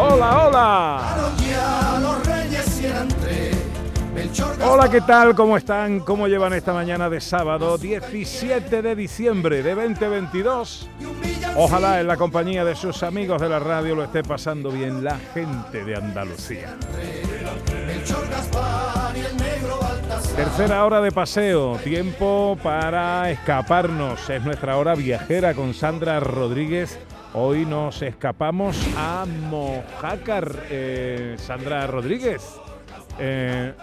Hola, hola. Hola, ¿qué tal? ¿Cómo están? ¿Cómo llevan esta mañana de sábado 17 de diciembre de 2022? Ojalá en la compañía de sus amigos de la radio lo esté pasando bien la gente de Andalucía. Tercera hora de paseo, tiempo para escaparnos. Es nuestra hora viajera con Sandra Rodríguez. Hoy nos escapamos a Mojácar. Eh, Sandra Rodríguez. Eh,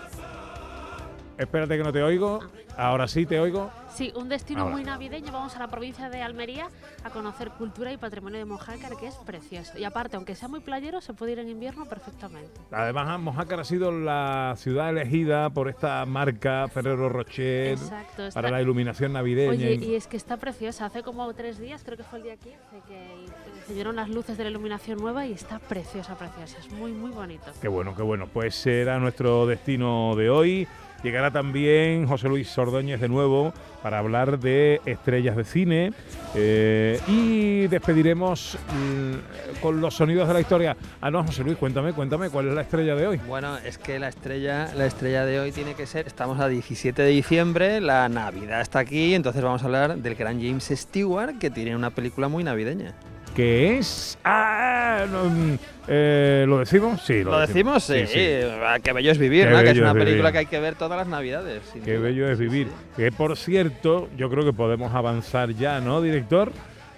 espérate que no te oigo. Ahora sí te oigo. Sí, un destino Ahora. muy navideño. Vamos a la provincia de Almería a conocer cultura y patrimonio de Mojácar, que es precioso. Y aparte, aunque sea muy playero, se puede ir en invierno perfectamente. Además, Mojácar ha sido la ciudad elegida por esta marca Ferrero Rocher Exacto. para la iluminación navideña. Oye, y es que está preciosa. Hace como tres días, creo que fue el día 15, que encendieron las luces de la iluminación nueva y está preciosa, preciosa. Es muy, muy bonito. Qué bueno, qué bueno. Pues será nuestro destino de hoy. Llegará también José Luis Ordóñez de nuevo para hablar de estrellas de cine. eh, y despediremos mm, con los sonidos de la historia. Ah, no, José Luis, cuéntame, cuéntame, ¿cuál es la estrella de hoy? Bueno, es que la estrella, la estrella de hoy tiene que ser, estamos a 17 de diciembre, la Navidad está aquí, entonces vamos a hablar del gran James Stewart, que tiene una película muy navideña. Que es... Ah, no, mm, eh, ¿Lo decimos? Sí, lo, ¿Lo decimos? Sí, Qué bello es vivir, ¿no? Que es una es película que hay que ver todas las navidades. Qué duda. bello es vivir. Que por cierto, yo creo que podemos avanzar ya, ¿no, director?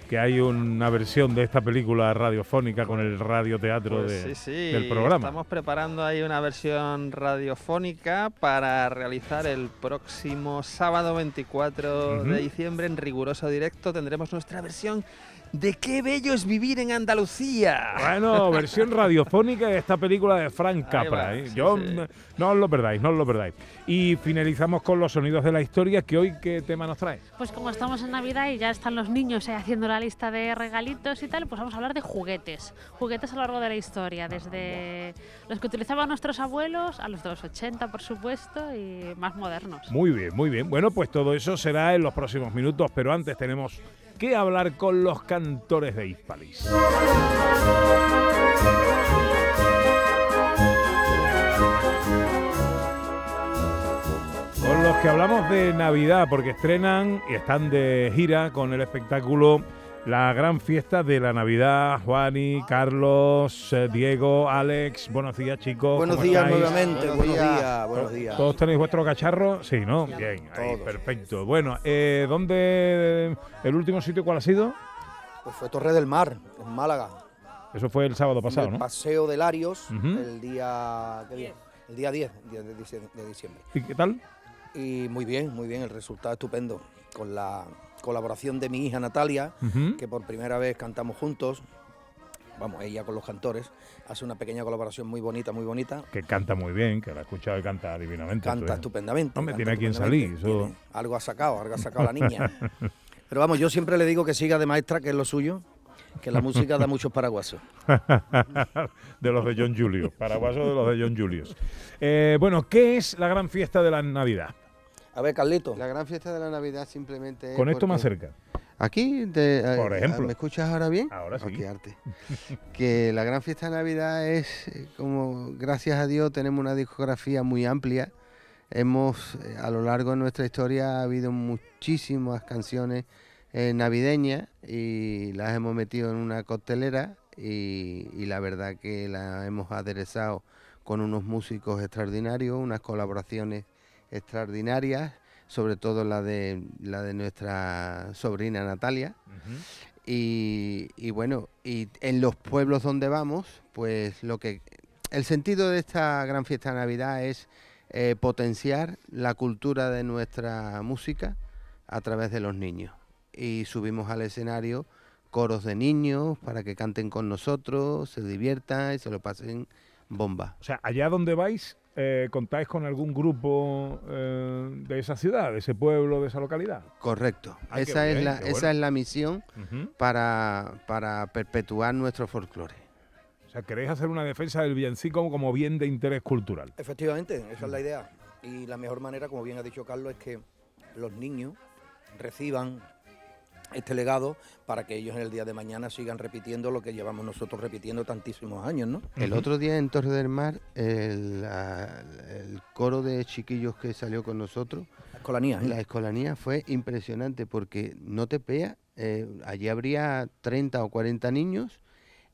Que hay una versión de esta película radiofónica con el radioteatro Pues de- sí, sí, del programa. Estamos preparando ahí una versión radiofónica para realizar el próximo sábado 24 Ujú. de diciembre en riguroso directo. Tendremos nuestra versión de Qué bello es vivir en Andalucía. Bueno, versión radiofónica de esta película de Frank Capra. va, ¿eh? sí, Yo, sí. n- No os lo perdáis, no os lo perdáis. Y finalizamos con los sonidos de la historia, que hoy qué tema nos trae. Pues como estamos en Navidad y ya están los niños eh, haciendo la lista de regalitos y tal, pues vamos a hablar de juguetes. Juguetes a lo largo de la historia, desde los que utilizaban nuestros abuelos a los de los 80, por supuesto, y más modernos. Muy bien, muy bien. Bueno, pues todo eso será en los próximos minutos, pero antes tenemos que hablar con los cantores de Hispalis. Con los que hablamos de Navidad, porque estrenan y están de gira con el espectáculo La Gran Fiesta de la Navidad. Juani, Carlos, eh, Diego, Alex, buenos días chicos. Buenos ¿cómo días estáis? nuevamente, Buenos buenos días. días, buenos días. ¿Todos tenéis vuestro cacharro? Sí, ¿no? Bien, ahí, perfecto. Bueno, eh, ¿dónde el último sitio cuál ha sido? Pues fue Torre del Mar, en Málaga. Eso fue el sábado pasado, el ¿no? Paseo de Larios, el día ¿qué día? El día 10, 10 de dicie- de diciembre. ¿Y qué tal? Y muy bien, muy bien, el resultado estupendo. Con la colaboración de mi hija Natalia, que por primera vez cantamos juntos. Vamos, ella con los cantores. Hace una pequeña colaboración muy bonita, muy bonita. Que canta muy bien, que la he escuchado y canta divinamente. Canta ¿eh? estupendamente. Hombre, canta tiene a quien salir, eso- Algo ha sacado, algo ha sacado la niña. Pero vamos, yo siempre le digo que siga de maestra, que es lo suyo, que la música da muchos paraguasos. de los de John Julius. Paraguaso de los de John Julius. Eh, bueno, ¿qué es la gran fiesta de la Navidad? A ver, Carlito. La gran fiesta de la Navidad simplemente es Con esto más cerca. Aquí, eh, Por ejemplo. ¿me escuchas ahora bien? Ahora sí. Oh, qué arte. que la gran fiesta de Navidad es eh, como, gracias a Dios, tenemos una discografía muy amplia. Hemos, eh, a lo largo de nuestra historia, ha habido muchísimas canciones eh, navideñas y las hemos metido en una costelera y, y la verdad que la hemos aderezado con unos músicos extraordinarios, unas colaboraciones extraordinarias, sobre todo la de, la de nuestra sobrina Natalia. Y, y bueno, y en los pueblos donde vamos, pues lo que el sentido de esta gran fiesta de Navidad es eh, potenciar la cultura de nuestra música a través de los niños. Y subimos al escenario coros de niños para que canten con nosotros, se diviertan y se lo pasen bomba. O sea, allá donde vais, eh, ¿contáis con algún grupo eh, de esa ciudad, de ese pueblo, de esa localidad? Correcto. Ay, qué esa es bien, la, esa es la misión para, para perpetuar nuestro folclore. O sea, queréis hacer una defensa del villancico como bien de interés cultural. Efectivamente, esa es la idea. Y la mejor manera, como bien ha dicho Carlos, es que los niños reciban este legado para que ellos en el día de mañana sigan repitiendo lo que llevamos nosotros repitiendo tantísimos años, ¿no? El otro día en Torre del Mar, el, la- el coro de chiquillos que salió con nosotros, La escolanía, ¿eh? la escolanía fue impresionante porque no te pea, eh, allí habría 30 o 40 niños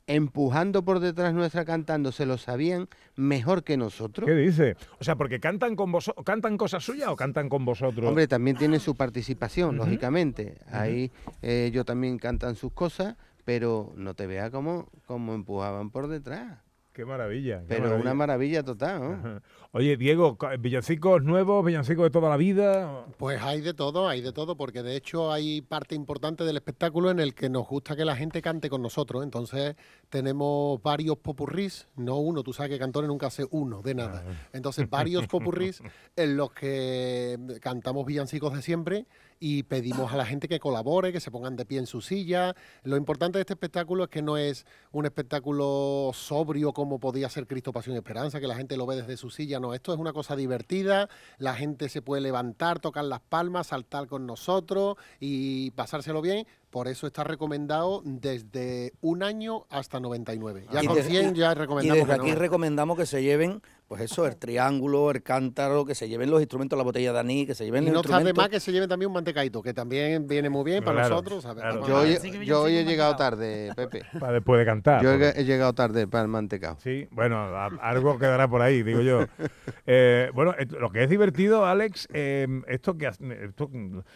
empujando por detrás nuestra cantando, se lo sabían mejor que nosotros. ¿Qué dice? O sea, porque cantan con vos, cantan cosas suyas o cantan con vosotros. Hombre, también tiene su participación, lógicamente. Ahí eh, ellos también cantan sus cosas, pero no te vea cómo, cómo empujaban por detrás. Qué maravilla. qué Pero una maravilla total, ¿no? Ajá. Oye, Diego, villancicos nuevos, villancicos de toda la vida. Pues hay de todo, hay de todo, porque de hecho hay parte importante del espectáculo en el que nos gusta que la gente cante con nosotros. Entonces tenemos varios popurrís, no uno, tú sabes que Cantores nunca hace uno de nada. Entonces varios popurrís en los que cantamos villancicos de siempre y pedimos a la gente que colabore, que se pongan de pie en su silla. Lo importante de este espectáculo es que no es un espectáculo sobrio como podía ser Cristo Pasión y Esperanza, que la gente lo ve desde su silla. No, esto es una cosa divertida, la gente se puede levantar, tocar las palmas, saltar con nosotros y pasárselo bien. Por eso está recomendado desde un año hasta 99. Ya Y con desde- 100 ya Y recomendamos desde que no. aquí recomendamos que se lleven, pues eso, el triángulo, el cántaro, que se lleven los instrumentos, la botella de anís, que se lleven Y los no está de instrumentos. más que se lleven también un mantecaito, que también viene muy bien para Claro, nosotros. Yo hoy, yo he llegado tarde, Pepe. Para después de cantar. Yo porque- he, llegado tarde para el mantecao. Sí, bueno, a- algo quedará por ahí, digo yo. Eh, bueno, et- lo que es divertido, Alex, eh, esto que has- esto,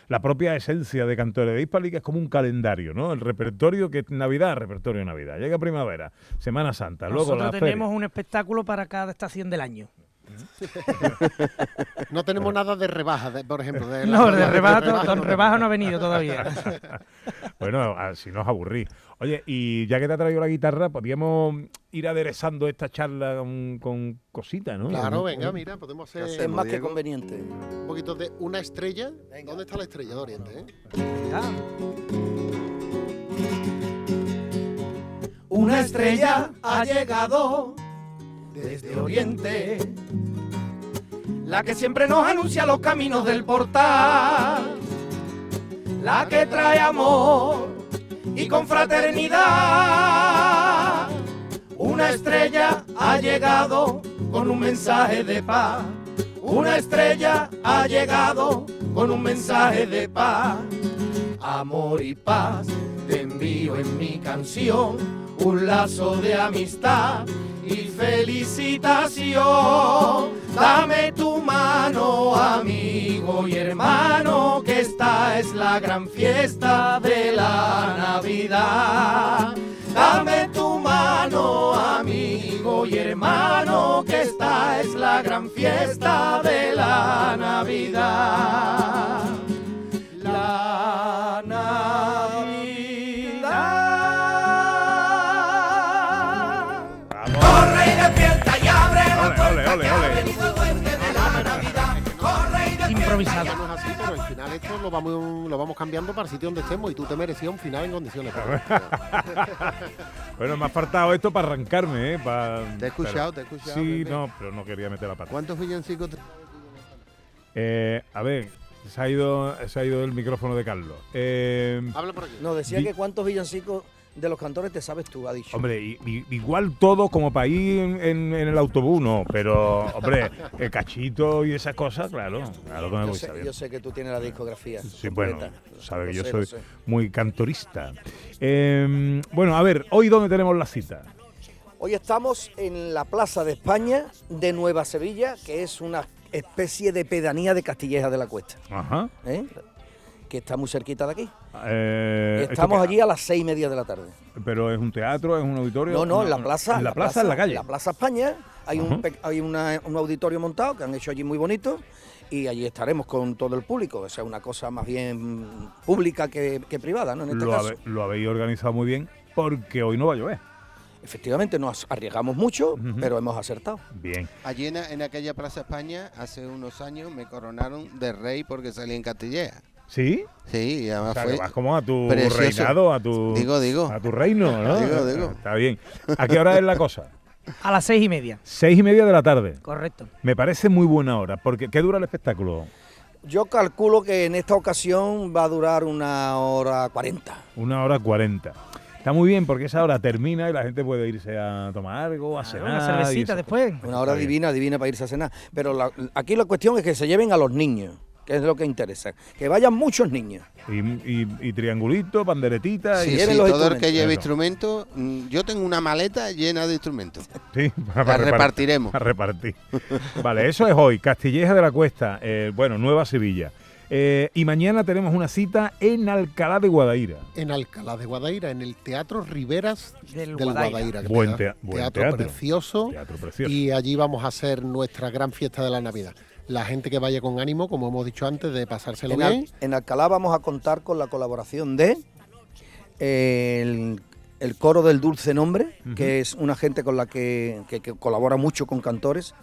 la propia esencia de Cantores de Hispali, que es como un calendario, ¿no? El repertorio que es Navidad, repertorio Navidad. Llega primavera, Semana Santa, luego Nosotros la tenemos feria. un espectáculo para cada estación del año. No tenemos nada de rebaja, de- por ejemplo. De la- No, de de rebaja, rebaja don no Rebaja no ha venido todavía. Bueno, así nos aburrí. Oye, y ya que te ha traído la guitarra, podríamos ir aderezando esta charla con, con cositas, ¿no? Claro, venga, mira, podemos ¿Qué hacer Es más que conveniente. un poquito de una estrella. Venga. ¿Dónde está la estrella de Oriente? eh? Ah, Una estrella ha llegado desde Oriente, la que siempre nos anuncia los caminos del portal, la que trae amor y confraternidad. Una estrella ha llegado con un mensaje de paz. Una estrella ha llegado con un mensaje de paz. Amor y paz te envío en mi canción, un lazo de amistad y felicitación. Dame tu mano, amigo y hermano, que esta es la gran fiesta de la Navidad. Dame tu mano, amigo y hermano, que esta es la gran fiesta de la Navidad. La Navidad. Y despierta improvisado. Ya no es así, pero al final esto lo vamos, lo vamos cambiando para el sitio donde estemos y tú te merecías un final en condiciones. Bueno, me ha faltado esto para arrancarme, ¿eh? Para, Te he escuchado, te he escuchado. Sí, Pepe. no, pero no quería meter la pata. ¿Cuántos villancicos? te- Eh, a ver, se ha, ido, se ha ido el micrófono de Carlos. Eh, Habla por aquí. No, decía que cuántos villancicos de los cantores te sabes tú, ha dicho. hombre, i- igual todo como para ir en, en- en el autobús, no, pero, hombre, el cachito y esas cosas, claro, claro que me yo, voy sé, sabiendo. yo sé que tú tienes la discografía. Sí, bueno, completa. sabe que yo sé, soy sé. muy cantorista. Eh, bueno, a ver, hoy dónde tenemos la cita. Hoy estamos en la Plaza de España de Nueva Sevilla, que es una especie de pedanía de Castilleja de la Cuesta, Ajá. ¿eh? Que está muy cerquita de aquí. Eh, ¿esto Estamos allí a las seis y media de la tarde. Pero es un teatro, es un auditorio. No, no, en la plaza. En la plaza, en la calle. En la Plaza España hay, Ajá. un, hay una- un auditorio montado que han hecho allí muy bonito y allí estaremos con todo el público. O sea, una cosa más bien pública que, que privada, ¿no? En este lo, caso. habe- lo habéis organizado muy bien porque hoy no va a llover. Efectivamente, nos arriesgamos mucho, pero hemos acertado. Bien. Allí en, en aquella Plaza España, hace unos años, me coronaron de rey porque salí en Castilleja. ¿Sí? Sí, y O además sea, fue... que vas como a tu precioso. reinado, a tu, Digo, digo. a tu reino, ¿no? Digo, digo. Está bien. ¿A qué hora es la cosa? A las seis y media. Seis y media de la tarde. Correcto. Me parece muy buena hora, porque ¿qué dura el espectáculo? Yo calculo que en esta ocasión va a durar una hora cuarenta. Una hora cuarenta. Está muy bien porque esa hora termina y la gente puede irse a tomar algo, a cenar. Una cervecita después. Una hora divina, divina para irse a cenar. Pero la- aquí la cuestión es que se lleven a los niños, que es lo que interesa. Que vayan muchos niños. Y, y- y triangulito, panderetita. Sí, y sí, los todo el que lleve instrumentos. mm, yo tengo una maleta llena de instrumentos. Sí, La repart- repartiremos. A repartir. vale, eso es hoy. Castilleja de la Cuesta, eh, bueno, Nueva Sevilla. Eh, y mañana tenemos una cita en Alcalá de Guadaira. En Alcalá de Guadaira, en el Teatro Riveras Del del Guadaira. Guadaira. que Buen queda- tea- buen teatro, teatro. precioso. Teatro precioso. Y allí vamos a hacer nuestra gran fiesta de la Navidad. La gente que vaya con ánimo, como hemos dicho antes, de pasárselo En, Al- bien. en Alcalá vamos a contar con la colaboración de eh, el, el coro del Dulce Nombre, que es una gente con la que, que- que colabora mucho con cantores.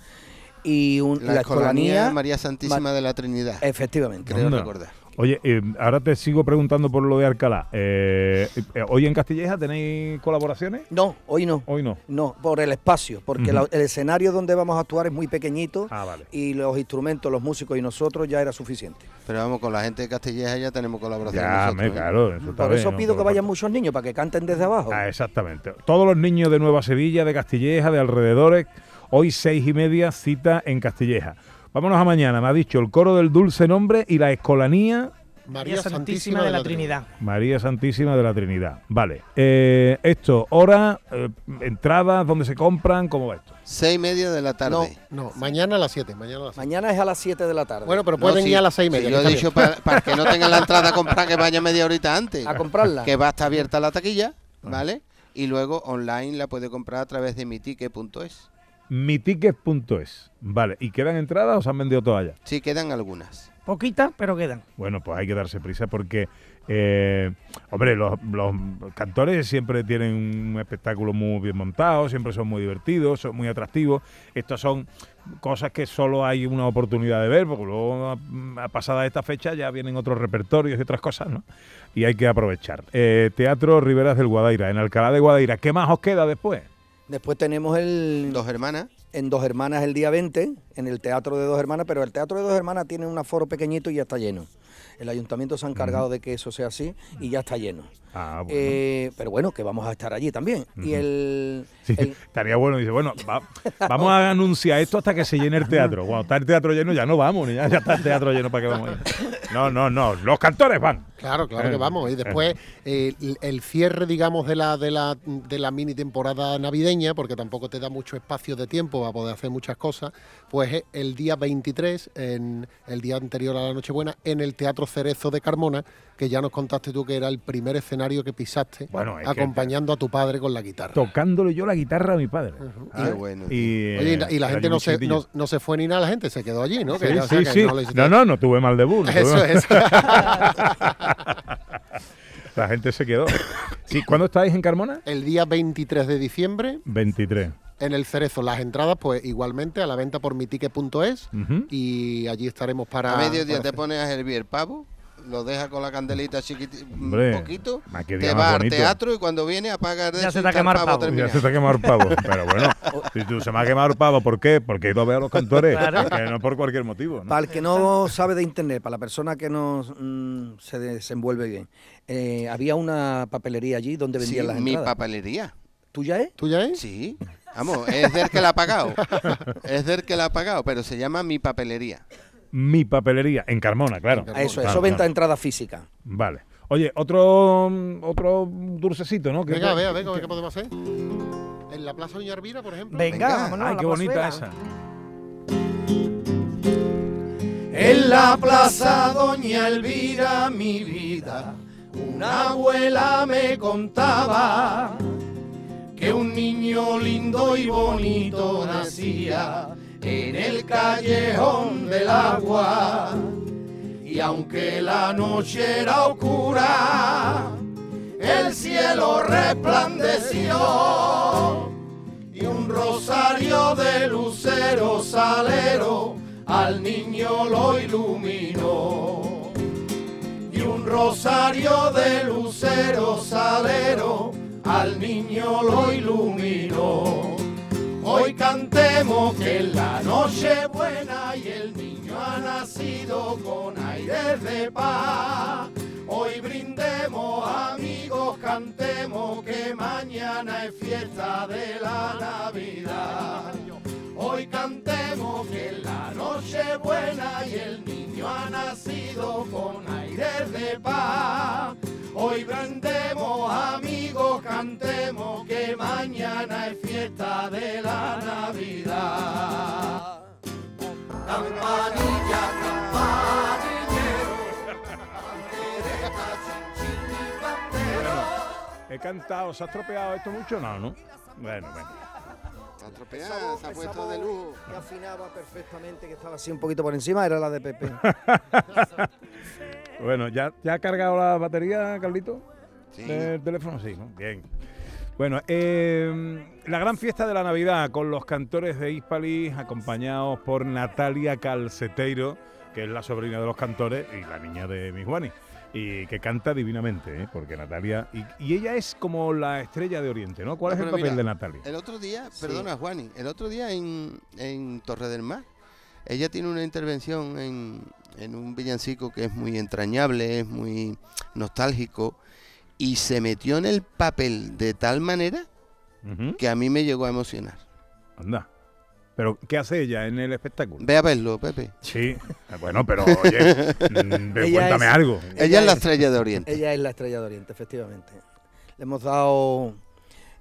Y un- La, la Escolanía escolanía. María Santísima de la Trinidad. Efectivamente. creo recordar. Oye, eh, ahora te sigo preguntando por lo de Alcalá. Eh, eh, ¿Hoy en Castilleja tenéis colaboraciones? No, hoy no. Hoy no. No, por el espacio, porque la- el escenario donde vamos a actuar es muy pequeñito Ah, vale. y los instrumentos, los músicos y nosotros ya era suficiente. Pero vamos, con la gente de Castilleja ya tenemos colaboración. Ya, nosotros, me, ¿eh? claro. Eso Por bien, eso ¿no? pido que vayan muchos niños para que canten desde abajo. Ah, exactamente. Todos los niños de Nueva Sevilla, de Castilleja, de alrededores, hoy seis y media, cita en Castilleja. Vámonos a mañana, me ha dicho el coro del dulce nombre y la escolanía María Santísima, de la Trinidad. María Santísima de la Trinidad. Vale. Eh, esto, hora, eh, entradas, dónde se compran, ¿cómo va esto? Seis y media de la tarde. No, mañana a las 7. Mañana a las siete. Mañana es a las 7 de la tarde. Bueno, pero No, pueden sí, ir a las 6 y media. sí, que yo he está dicho bien. para, para que no tengan la entrada a comprar, que vaya media horita antes. a comprarla. Que va a estar abierta la taquilla, ¿vale? Y luego online la puede comprar a través de mitique.es. Miticket.es. Vale. ¿Y quedan entradas o se han vendido todas ya? Sí, quedan algunas. Poquitas, pero quedan. Bueno, pues hay que darse prisa porque, eh, hombre, los, los cantores siempre tienen un espectáculo muy bien montado, siempre son muy divertidos, son muy atractivos. Estas son cosas que solo hay una oportunidad de ver, porque luego, a, a pasada esta fecha, ya vienen otros repertorios y otras cosas, ¿no? Y hay que aprovechar. Eh, Teatro Riberas del Guadaira, en Alcalá de Guadaira. ¿Qué más os queda después? Después tenemos el Dos hermanas. en Dos Hermanas el día 20, en el Teatro de Dos Hermanas, pero el Teatro de Dos Hermanas tiene un aforo pequeñito y ya está lleno. El ayuntamiento se ha encargado de que eso sea así y ya está lleno. Ah, bueno. Eh, pero bueno, que vamos a estar allí también. Y el, Sí, el- estaría bueno. Dice, bueno, va- vamos a anunciar esto hasta que se llene el teatro. Cuando está el teatro lleno, ya no vamos, ni ya, ya está el teatro lleno para que vamos. No, no, no. Los cantores van. Claro, claro Eh, que vamos. Y después eh, el, el cierre, digamos, de la, de, la, de la mini temporada navideña, porque tampoco te da mucho espacio de tiempo para poder hacer muchas cosas, pues es el día 23, en el día anterior a la Nochebuena, en el Teatro Cerezo de Carmona, que ya nos contaste tú que era el primer escenario que pisaste, Bueno, es que- acompañando a tu padre con la guitarra. Tocándole yo la guitarra a mi padre. Bueno. Y, Oye, y eh, la, y la era gente no se, no, no se fue ni nada, la gente se quedó allí, ¿no? Que Sí, ya- o sea, sí, que sí. no No, no, no tuve mal debut. no Eso mal- es. La gente se quedó. Sí, ¿Cuándo estáis en Carmona? el día 23 de diciembre 23. en el Cerezo. Las entradas, pues igualmente a la venta por mitique.es Ujú. y allí estaremos para. a mediodía para te hacer- pones a hervir el pavo, lo dejas con la candelita chiquitita, un poquito, te va al teatro y cuando viene apaga de Ya se te el pavo pavo. Ya se te ha quemado el pavo. Pero bueno, si tú se me ha quemado el pavo, ¿por qué? Porque he ido a ver a los cantores. Claro. Que no por cualquier motivo. ¿no? Para el que no sabe de internet, para la persona que no mm, se desenvuelve bien, eh, había una papelería allí donde Sí, vendían las mi entradas. papelería. ¿Tuya es? ¿Tuya es? Sí, vamos, es del que la ha pagado. es del que la ha pagado, pero se llama mi papelería. Mi papelería, en Carmona, claro. Ah, eso, Claro, eso venta claro. entrada física. Vale. Oye, otro otro dulcecito, ¿no? Venga, a ver, a ver, ¿qué podemos hacer? En la Plaza Doña Arvira, por ejemplo. Venga, Venga. vámonos. a Ay, la qué bonita esa. En la plaza Doña Elvira, mi vida, Una abuela me contaba que un niño lindo y bonito nacía en el callejón del agua. Y aunque la noche era oscura, el cielo resplandeció y un rosario de lucero salero al niño lo iluminó. Y un rosario de lucero salero al niño lo iluminó. Hoy cantemos que es la noche buena y el niño ha nacido con aires de paz. Hoy brindemos amigos, cantemos que mañana es fiesta de la Navidad. Hoy cantemos que es la noche buena y el niño ha nacido con aires de paz. Hoy brindemos amigos, cantemos que mañana es fiesta de la Navidad. Campanilla, campanillero. He cantado, ¿se ha estropeado esto mucho? No, ¿no? Bueno, bueno. Está estropeada, se ha puesto de lujo. Que afinaba perfectamente, que estaba así un poquito por encima, era la de Pepe. Bueno, ¿ya, ¿ya ha cargado la batería, Carlito? Sí. ¿Del teléfono? Sí, ¿no? Bien. Bueno, eh, la gran fiesta de la Navidad con los cantores de Hispali, acompañados por Natalia Calceteiro, que es la sobrina de los cantores y la niña de mi Juani, y que canta divinamente, ¿eh? porque Natalia. Y, y ella es como la estrella de Oriente, ¿no? ¿Cuál es el papel mira, de Natalia? El otro día, perdona Juani, el otro día en, en Torre del Mar, ella tiene una intervención en, en un villancico que es muy entrañable, es muy nostálgico, y se metió en el papel de tal manera que a mí me llegó a emocionar. Anda. ¿Pero qué hace ella en el espectáculo? Ve a verlo, Pepe. Sí, bueno, pero oye, mm, cuéntame es- algo. Ella, es la es- estrella de Oriente. Ella es la estrella de Oriente, efectivamente. Le hemos dado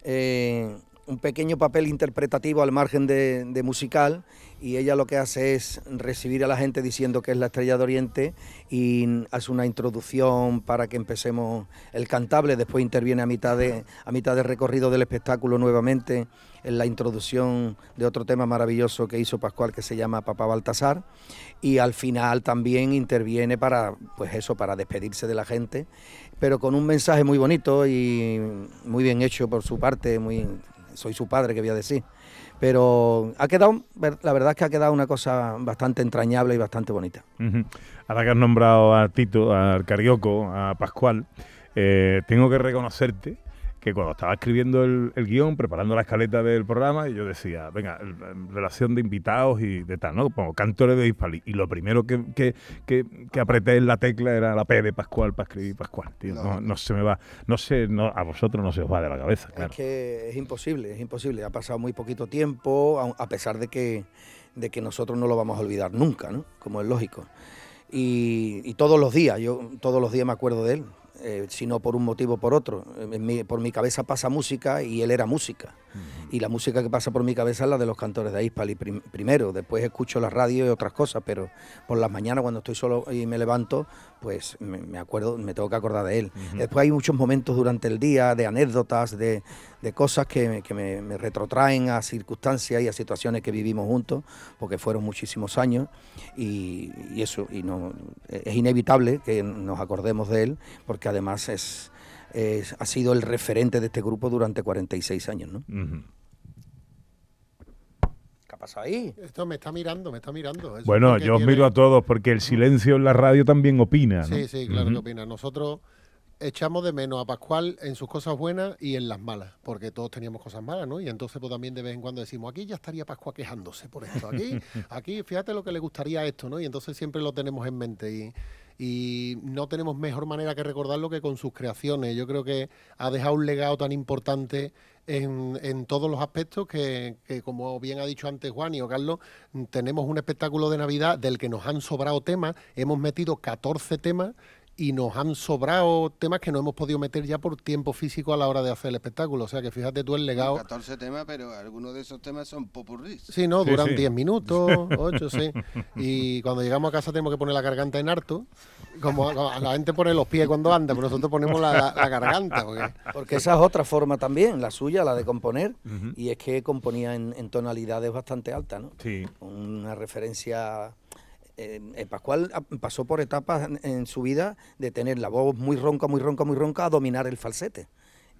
eh, un pequeño papel interpretativo al margen de, de musical y ella lo que hace es recibir a la gente diciendo que es la estrella de Oriente y hace una introducción para que empecemos el cantable, después interviene a mitad de, a mitad de recorrido del espectáculo nuevamente en la introducción de otro tema maravilloso que hizo Pascual que se llama Papá Baltasar. Y al final también interviene para pues eso para despedirse de la gente pero con un mensaje muy bonito y muy bien hecho por su parte muy soy su padre que voy a decir pero ha quedado la verdad es que ha quedado una cosa bastante entrañable y bastante bonita. Ahora que has nombrado a Tito, al Carioco, a Pascual, eh, tengo que reconocerte que cuando estaba escribiendo el, el guion, preparando la escaleta del programa, yo decía, venga, el- en relación de invitados y de tal, ¿no? Pongo cantores de Hispali. Y lo primero que, que, que, que apreté en la tecla era la P de Pascual para escribir Pascual, tío. No, no se me va, no sé, no, a vosotros no se os va de la cabeza, claro. Es que es imposible, es imposible. Ha pasado muy poquito tiempo, a, a pesar de que, de que nosotros no lo vamos a olvidar nunca, ¿no? Como es lógico. Y, y todos los días, yo todos los días me acuerdo de él, eh, si no por un motivo o por otro. En mi- por mi cabeza pasa música y él era música. Y la música que pasa por mi cabeza es la de los cantores de Hispali prim- primero. Después escucho la radio y otras cosas, pero por las mañanas cuando estoy solo y me levanto, pues me, acuerdo, me tengo que acordar de él. Después hay muchos momentos durante el día de anécdotas, de, de cosas que, me- que me, me retrotraen a circunstancias y a situaciones que vivimos juntos, porque fueron muchísimos años y, y eso, y no es inevitable que nos acordemos de él, porque además es, es- ha sido el referente de este grupo durante 46 años, ¿no? Ujú. ¿Qué ahí? Esto me está mirando, me está mirando. Eso Bueno, yo os tiene- miro a todos porque el silencio en la radio también opina, ¿no? Sí, sí, claro que opina. Nosotros echamos de menos a Pascual en sus cosas buenas y en las malas, porque todos teníamos cosas malas, ¿no? Y entonces pues también de vez en cuando decimos, aquí ya estaría Pascual quejándose por esto, aquí, aquí, fíjate lo que le gustaría a esto, ¿no? Y entonces siempre lo tenemos en mente y, y no tenemos mejor manera que recordarlo que con sus creaciones. Yo creo que ha dejado un legado tan importante en, todos los aspectos que, que, como bien ha dicho antes Juan y o Carlos, tenemos un espectáculo de Navidad del que nos han sobrado temas, hemos metido 14 temas y nos han sobrado temas que no hemos podido meter ya por tiempo físico a la hora de hacer el espectáculo. O sea que fíjate tú el legado. 14 temas, pero algunos de esos temas son popurrí. Sí, no, Sí, duran sí. 10 minutos, 8, sí. Y cuando llegamos a casa tenemos que poner la garganta en harto. Como, como la gente pone los pies cuando anda, pero nosotros ponemos la, la- la garganta. Porque, Porque esa es otra forma también, la suya, la de componer, y es que componía en, en tonalidades bastante altas, ¿no? Sí. Una referencia... eh, eh, Pascual ah, pasó por etapas en, en su vida de tener la voz muy ronca, muy ronca, muy ronca, a dominar el falsete.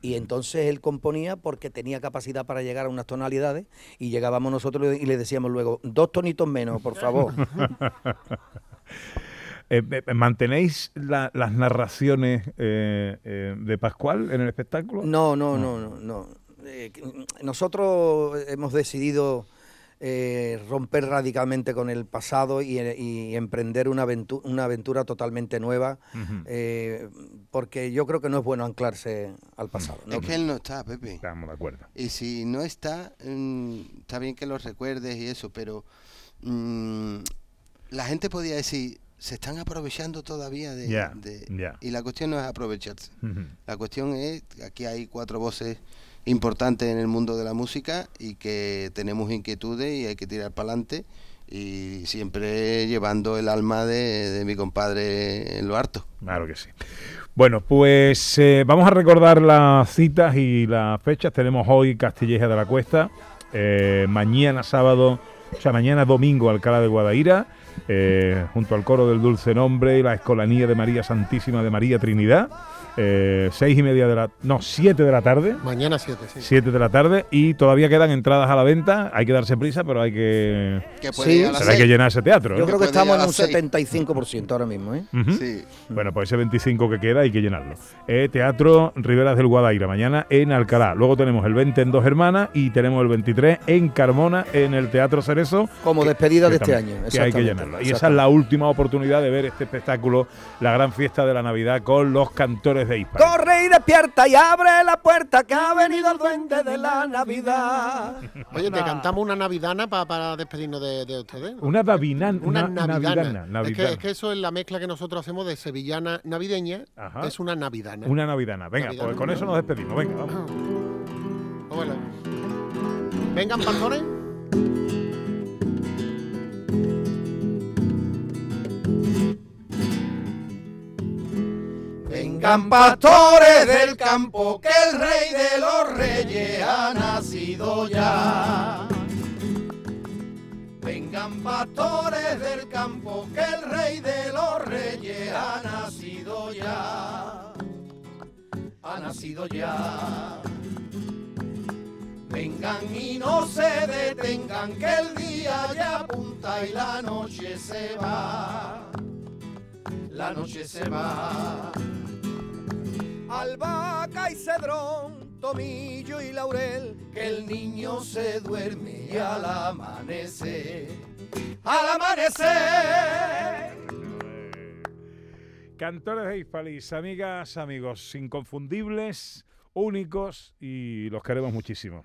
Y entonces él componía porque tenía capacidad para llegar a unas tonalidades y llegábamos nosotros y le decíamos luego, dos tonitos menos, por favor. Eh, eh, ¿Mantenéis la- las narraciones eh, de Pascual en el espectáculo? No, no, no, no. no. Eh, que- nosotros hemos decidido eh, romper radicalmente con el pasado y, y emprender una aventura, una aventura totalmente nueva, eh, porque yo creo que no es bueno anclarse al pasado. ¿no? Es que él no está, Pepe. Estamos de acuerdo. Y si no está, mm, está bien que lo recuerdes y eso, pero mm, la gente podía decir, se están aprovechando todavía de... Ya, de-". ya. Y la cuestión no es aprovecharse. La cuestión es, aquí hay cuatro voces importantes en el mundo de la música y que tenemos inquietudes y hay que tirar para adelante y siempre llevando el alma de, de mi compadre en lo harto. Claro que sí. Bueno, pues eh, vamos a recordar las citas y las fechas. Tenemos hoy Castilleja de la Cuesta, eh, mañana sábado, o sea, mañana domingo Alcalá de Guadaira, eh, junto al coro del Dulce Nombre y la Escolanía de María Santísima de María Trinidad, eh, seis y media de la, no, siete de la tarde. mañana 7, sí. 7 de la tarde y todavía quedan entradas a la venta. Hay que darse prisa, pero hay que, Que Sí, que llenar ese teatro. ¿eh? Yo creo que estamos en un las seis. 75% ahora mismo. ¿eh? Sí. Bueno, pues ese 25 que queda hay que llenarlo. Eh, Teatro Riberas del Guadaira, mañana en Alcalá. Luego tenemos el 20 en Dos Hermanas y tenemos el 23 en Carmona, en el Teatro Cerezo. Como que- despedida de este año. Que hay que llenarlo. Y esa es la última oportunidad de ver este espectáculo, la gran fiesta de la Navidad con los cantores Corre y despierta y abre la puerta que ha venido el duende de la Navidad. Oye, te cantamos una navidana pa- para despedirnos de, de ustedes. Una davinan, Una, una, navidana. navidana, Es, que, navidana. es que eso es la mezcla que nosotros hacemos de sevillana navideña. Ajá. Es una navidana. Una navidana. Venga, Navidana. pues con eso nos despedimos. Venga, vamos. Vengan, pastores. Vengan pastores del campo, que el rey de los reyes ha nacido ya. Vengan pastores del campo, que el rey de los reyes ha nacido ya. Ha nacido ya. Vengan y no se detengan, que el día ya apunta y la noche se va. La noche se va. Albahaca y cedrón, tomillo y laurel, que el niño se duerme y al amanecer, al amanecer. Cantores de Hispalis, amigas, amigos, inconfundibles, únicos y los queremos muchísimo.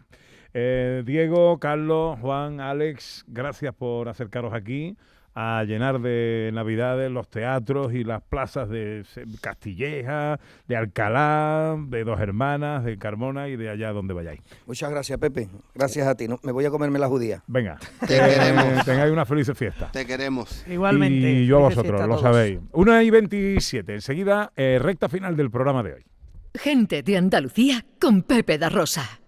Eh, Diego, Carlos, Juan, Alex, gracias por acercaros aquí a llenar de navidades los teatros y las plazas de Castilleja, de Alcalá, de Dos Hermanas, de Carmona y de allá donde vayáis. Muchas gracias, Pepe. Gracias a ti. No- me voy a comerme la judía. Venga, Te eh, queremos. tengáis una feliz fiesta. Te queremos. Igualmente. Y yo a vosotros, lo sabéis. 1 y 27, enseguida, eh, recta final del programa de hoy. Gente de Andalucía con Pepe da Rosa.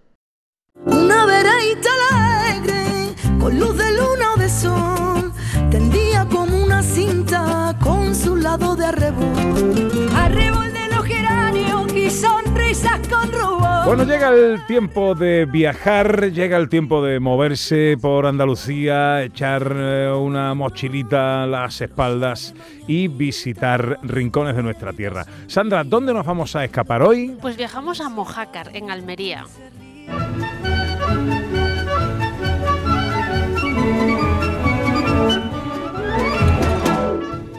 Una veraita alegre, con luz de luna o de sol, tendía como una cinta con su lado de arrebol. Arrebol de los geranios y sonrisas con rubor. Bueno, llega el tiempo de viajar, llega el tiempo de moverse por Andalucía, echar eh, una mochilita a las espaldas y visitar rincones de nuestra tierra. Sandra, ¿dónde nos vamos a escapar hoy? Pues viajamos a Mojácar, en Almería.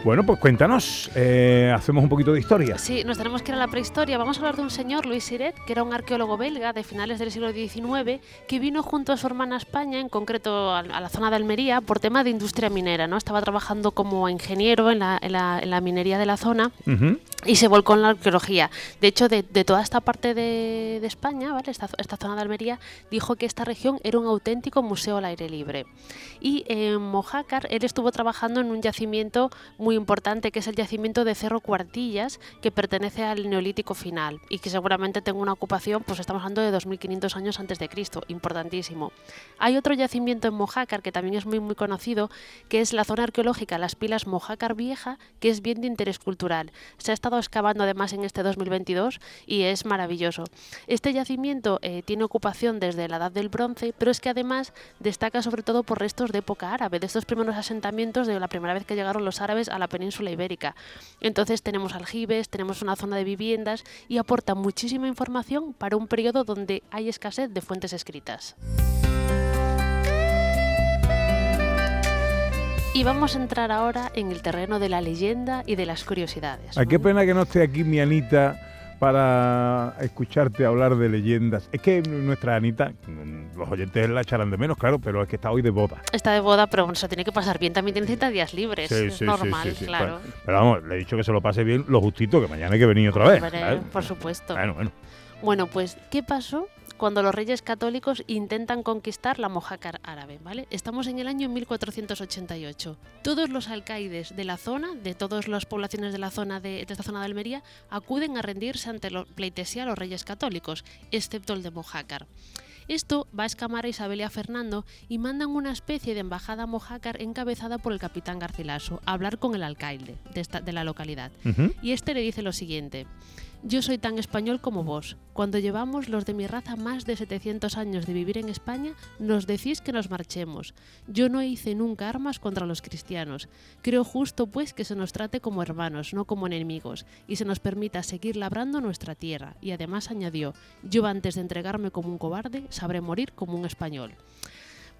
Bueno, pues cuéntanos, eh, hacemos un poquito de historia. Sí, nos tenemos que ir a la prehistoria. Vamos a hablar de un señor, Luis Siret, que era un arqueólogo belga de finales del siglo XIX, que vino junto a su hermana a España, en concreto a, la zona de Almería, por tema de industria minera. ¿no? Estaba trabajando como ingeniero en la, en la- en la minería de la zona Ujú. y se volcó en la arqueología. De hecho, de, de toda esta parte de, de España, ¿vale? esta, esta zona de Almería, dijo que esta región era un auténtico museo al aire libre. Y en Mojácar, él estuvo trabajando en un yacimiento muy importante, que es el yacimiento de Cerro Cuartillas, que pertenece al Neolítico final y que seguramente tenga una ocupación, pues estamos hablando de 2500 años antes de Cristo, importantísimo. Hay otro yacimiento en Mojácar que también es muy, muy conocido, que es la zona arqueológica Las Pilas Mojácar Vieja, que es bien de interés cultural. Se ha estado excavando además en este 2022 y es maravilloso. Este yacimiento eh, tiene ocupación desde la Edad del Bronce, pero es que además destaca sobre todo por restos de época árabe, de estos primeros asentamientos de la primera vez que llegaron los árabes a la península ibérica. Entonces tenemos aljibes, tenemos una zona de viviendas y aporta muchísima información para un periodo donde hay escasez de fuentes escritas. Y vamos a entrar ahora en el terreno de la leyenda y de las curiosidades. Ay, qué pena que no esté aquí mi Anita para escucharte hablar de leyendas. Es que nuestra Anita, los oyentes la echarán de menos, claro, pero es que está hoy de boda. Está de boda, pero bueno, se tiene que pasar bien. También tiene 30 días libres. Sí, es sí, normal, sí, claro. Pero, pero vamos, le he dicho que se lo pase bien lo justito, que mañana hay que venir otra vez. Por supuesto. Bueno, bueno. Bueno, pues, ¿qué pasó cuando los reyes católicos intentan conquistar la Mojácar árabe? ¿vale? Estamos en el año 1488. Todos los alcaides de la zona, de todas las poblaciones de la zona de, de esta zona de Almería, acuden a rendirse ante la pleitesía a los reyes católicos, excepto el de Mojácar. Esto va a escamar a Isabel y a Fernando y mandan una especie de embajada a mojácar encabezada por el capitán Garcilaso a hablar con el alcaide de, esta- de la localidad. Y este le dice lo siguiente. Yo soy tan español como vos. Cuando llevamos los de mi raza más de 700 años de vivir en España, nos decís que nos marchemos. Yo no hice nunca armas contra los cristianos. Creo justo, pues, que se nos trate como hermanos, no como enemigos, y se nos permita seguir labrando nuestra tierra. Y además añadió, yo antes de entregarme como un cobarde, sabré morir como un español.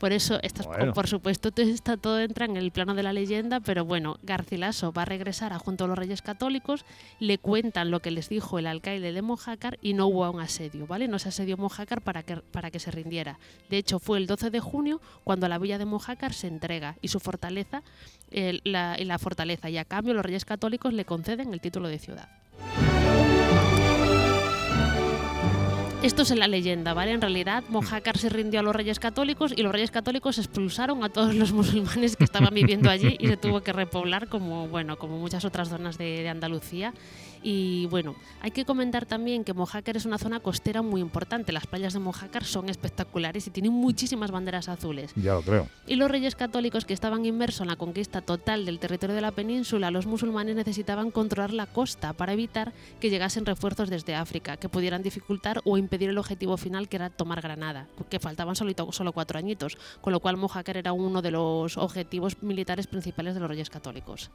Por eso, estas, Bueno. por supuesto, todo está, todo entra en el plano de la leyenda, pero bueno, Garcilaso va a regresar a junto a los reyes católicos, le cuentan lo que les dijo el alcaide de Mojácar y no hubo un asedio, ¿vale? No se asedió Mojácar para que, para que se rindiera. De hecho, fue el 12 de junio cuando la villa de Mojácar se entrega y su fortaleza, eh, la fortaleza, y a cambio los reyes católicos le conceden el título de ciudad. Esto es en la leyenda, ¿vale? En realidad, Mojácar se rindió a los reyes católicos y los reyes católicos expulsaron a todos los musulmanes que estaban viviendo allí y se tuvo que repoblar como, bueno, como muchas otras zonas de, de Andalucía. Y bueno, hay que comentar también que Mojácar es una zona costera muy importante. Las playas de Mojácar son espectaculares y tienen muchísimas banderas azules. Ya lo creo. Y los reyes católicos que estaban inmersos en la conquista total del territorio de la península, los musulmanes necesitaban controlar la costa para evitar que llegasen refuerzos desde África, que pudieran dificultar o impedir el objetivo final que era tomar Granada, que faltaban solo, solo cuatro añitos, con lo cual Mojácar era uno de los objetivos militares principales de los reyes católicos.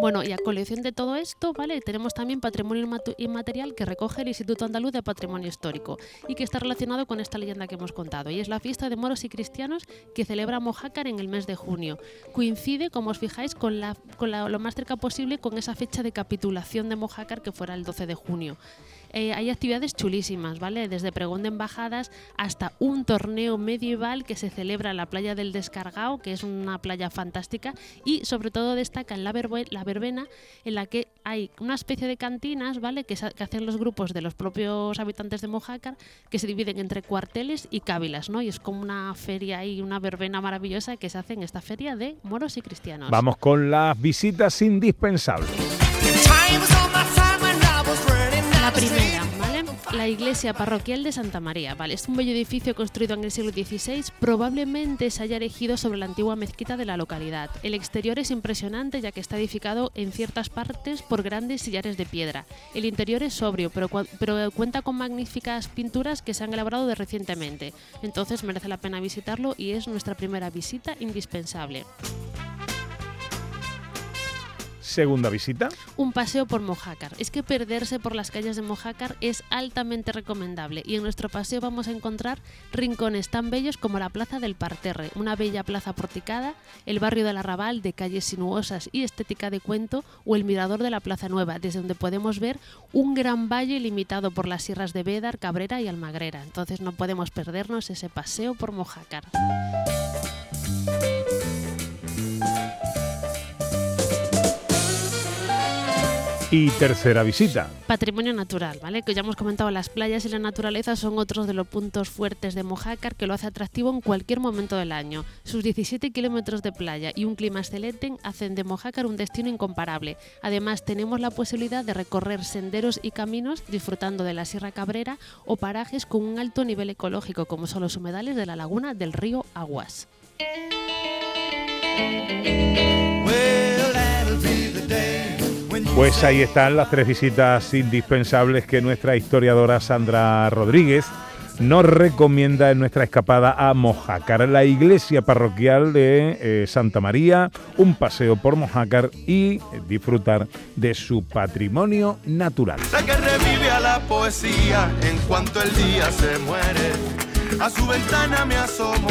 Bueno, y a colección de todo esto, ¿vale? Tenemos también patrimonio inmaterial que recoge el Instituto Andaluz de Patrimonio Histórico y que está relacionado con esta leyenda que hemos contado. Y es la fiesta de moros y cristianos que celebra Mojácar en el mes de junio. Coincide, como os fijáis, con, la, con la- lo más cerca posible con esa fecha de capitulación de Mojácar que fuera el 12 de junio. Eh, hay actividades chulísimas, ¿vale? Desde pregón de embajadas hasta un torneo medieval que se celebra en la playa del Descargao, que es una playa fantástica, y sobre todo destaca en la, verbe- la verbena, en la que hay una especie de cantinas, ¿vale? Que hacen los grupos de los propios habitantes de Mojácar, que se dividen entre cuarteles y cávilas, ¿no? Y es como una feria y una verbena maravillosa que se hace en esta feria de moros y cristianos. Vamos con las visitas indispensables. La iglesia parroquial de Santa María, ¿vale? Es un bello edificio construido en el siglo XVI, probablemente se haya erigido sobre la antigua mezquita de la localidad. El exterior es impresionante ya que está edificado en ciertas partes por grandes sillares de piedra. El interior es sobrio, pero, pero cuenta con magníficas pinturas que se han elaborado de recientemente. Entonces merece la pena visitarlo y es nuestra primera visita indispensable. Segunda visita. Un paseo por Mojácar. Es que perderse por las calles de Mojácar es altamente recomendable y en nuestro paseo vamos a encontrar rincones tan bellos como la Plaza del Parterre, una bella plaza porticada, el barrio del Arrabal de calles sinuosas y estética de cuento o el mirador de la Plaza Nueva, desde donde podemos ver un gran valle limitado por las sierras de Bédar, Cabrera y Almagrera. Entonces no podemos perdernos ese paseo por Mojácar. Y tercera visita. Patrimonio natural, ¿vale? Que ya hemos comentado, las playas y la naturaleza son otros de los puntos fuertes de Mojácar que lo hace atractivo en cualquier momento del año. Sus 17 kilómetros de playa y un clima excelente hacen de Mojácar un destino incomparable. Además, tenemos la posibilidad de recorrer senderos y caminos disfrutando de la Sierra Cabrera o parajes con un alto nivel ecológico, como son los humedales de la laguna del río Aguas. Pues ahí están las tres visitas indispensables que nuestra historiadora Sandra Rodríguez nos recomienda en nuestra escapada a Mojácar, la iglesia parroquial de eh, Santa María, un paseo por Mojácar y disfrutar de su patrimonio natural. Que revive a la poesía en cuanto el día se muere. A su ventana me asomo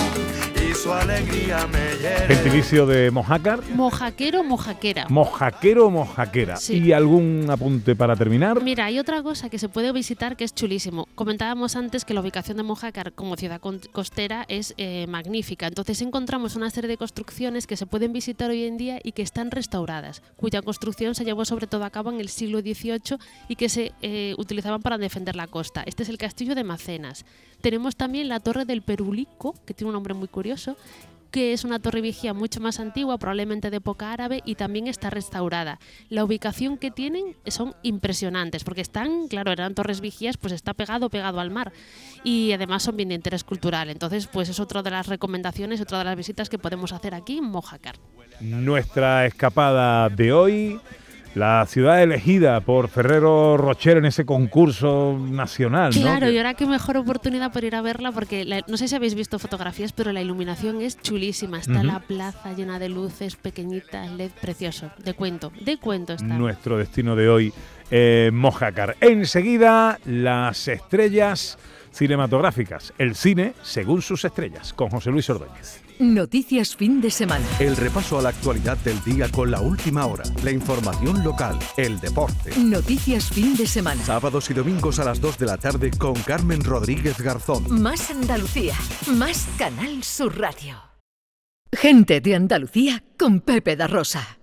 y su alegría me llena. Gentilicio de Mojácar, Mojaquero, mojaquera. mojaquero o mojaquera. Sí. ¿Y algún apunte para terminar? Mira, hay otra cosa que se puede visitar que es chulísimo. Comentábamos antes que la ubicación de Mojácar como ciudad costera es eh, magnífica. Entonces encontramos una serie de construcciones que se pueden visitar hoy en día y que están restauradas, cuya construcción se llevó sobre todo a cabo en el siglo XVIII y que se eh, utilizaban para defender la costa. Este es el castillo de Macenas. Tenemos también la torre del Perulico, que tiene un nombre muy curioso, que es una torre vigía mucho más antigua, probablemente de época árabe, y también está restaurada. La ubicación que tienen son impresionantes, porque están, claro, eran torres vigías, pues está pegado, pegado al mar. Y además son bien de interés cultural. Entonces, pues es otra de las recomendaciones, otra de las visitas que podemos hacer aquí en Mojácar. Nuestra escapada de hoy, la ciudad elegida por Ferrero Rocher en ese concurso nacional, ¿no? Claro, y ahora qué mejor oportunidad para ir a verla, porque la- no sé si habéis visto fotografías, pero la iluminación es chulísima. Está la plaza llena de luces pequeñitas, LED, precioso. De cuento, de cuento está. nuestro destino de hoy, eh, Mojácar. Enseguida, las estrellas cinematográficas, el cine según sus estrellas, con José Luis Ordóñez. Noticias fin de semana. El repaso a la actualidad del día con la última hora, la información local, el deporte. Noticias fin de semana. Sábados y domingos a las 2 de la tarde con Carmen Rodríguez Garzón. Más Andalucía. Más Canal Sur Radio. Gente de Andalucía con Pepe da Rosa.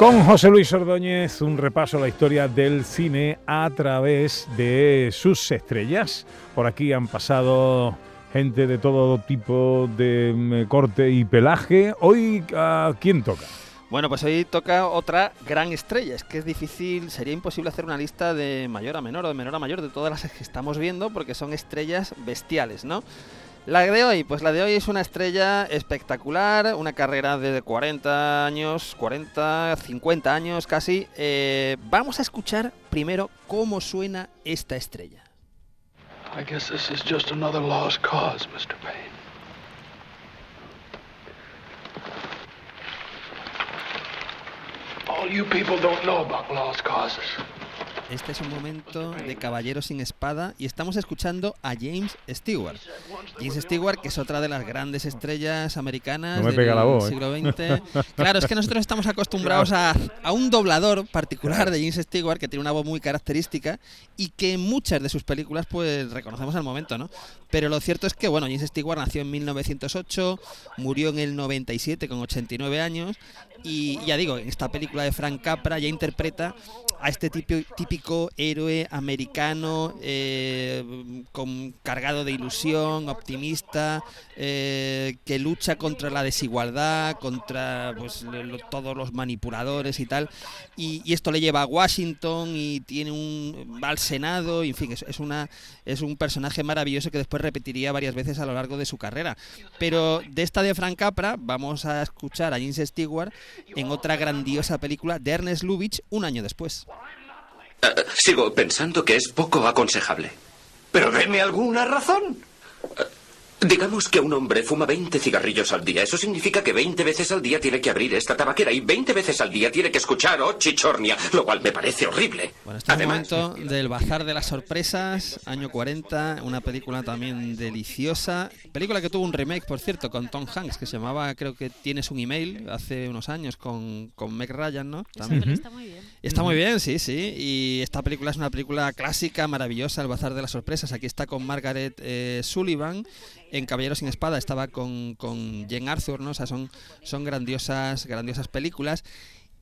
Con José Luis Ordóñez, un repaso a la historia del cine a través de sus estrellas. Por aquí han pasado gente de todo tipo de mm, corte y pelaje. Hoy, ¿a quién toca? Bueno, pues hoy toca otra gran estrella. Es que es difícil, sería imposible hacer una lista de mayor a menor o de menor a mayor de todas las que estamos viendo porque son estrellas bestiales, ¿no? La de hoy, pues la de hoy es una estrella espectacular, una carrera de 40 años, 40, 50 años casi. Eh, vamos a escuchar primero cómo suena esta estrella. I guess this is just another lost cause, Mr. Payne. All you people don't know about lost causes. Este es un momento de Caballero sin Espada y estamos escuchando a James Stewart. James Stewart, que es otra de las grandes estrellas americanas No me del pega la voz, ¿eh? siglo XX. Claro, es que nosotros estamos acostumbrados a, a un doblador particular de James Stewart que tiene una voz muy característica y que en muchas de sus películas pues reconocemos al momento, ¿no? Pero lo cierto es que, bueno, James Stewart nació en 1908, murió en el 97 con 89 años y ya digo, en esta película de Frank Capra ya interpreta a este tipo- típico héroe americano eh, con, cargado de ilusión, optimista, eh, que lucha contra la desigualdad, contra pues, todos los manipuladores y tal. Y, y esto le lleva a Washington y tiene un va al Senado, y, en fin, es, es una es un personaje maravilloso que después repetiría varias veces a lo largo de su carrera. Pero de esta de Frank Capra vamos a escuchar a James Stewart en otra grandiosa película de Ernest Lubitsch un año después. Eh, sigo pensando que es poco aconsejable. Pero deme alguna razón. Digamos que un hombre fuma 20 cigarrillos al día. Eso significa que 20 veces al día tiene que abrir esta tabaquera y 20 veces al día tiene que escuchar Oh Chichornia, lo cual me parece horrible. Bueno, este es el Además, momento del Bazar de las Sorpresas, año 40, una película también deliciosa. Película que tuvo un remake, por cierto, con Tom Hanks, que se llamaba, creo que Tienes un email, hace unos años, con, con Meg Ryan, ¿no? Esa peli está muy bien. Está muy bien, sí, sí. Y esta película es una película clásica, maravillosa, El Bazar de las Sorpresas. Aquí está con Margaret eh, Sullivan. En Caballero sin Espada estaba con, con Jane Arthur, ¿no? O sea, son, son grandiosas, grandiosas películas.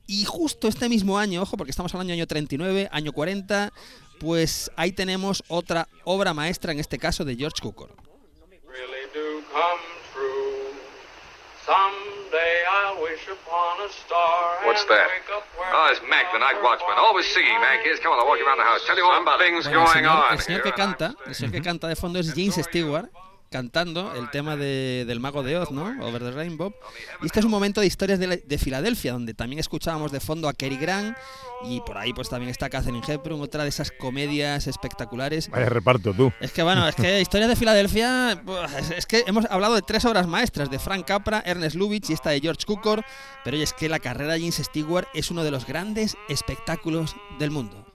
Y justo este mismo año, ojo, porque estamos hablando año 39, año 40, pues ahí tenemos otra obra maestra, en este caso de George Cukor. What's that? Oh, it's Mac, the night watchman. Always singing, Mac is. Come on, I'll walk you around the house. Tell you all about things going señor, on. el señor que canta, el señor que canta de fondo es James Stewart cantando el tema de- del mago de Oz, ¿no? Over the Rainbow. Y este es un momento de historias de, la- de Filadelfia, donde también escuchábamos de fondo a Cary Grant y por ahí pues también está Catherine Hepburn, otra de esas comedias espectaculares. Vaya reparto tú. Es que bueno, es que Historias de Filadelfia, pues, es, es que hemos hablado de tres obras maestras, de Frank Capra, Ernest Lubitsch y esta de George Cukor, pero oye, es que la carrera de James Stewart es uno de los grandes espectáculos del mundo.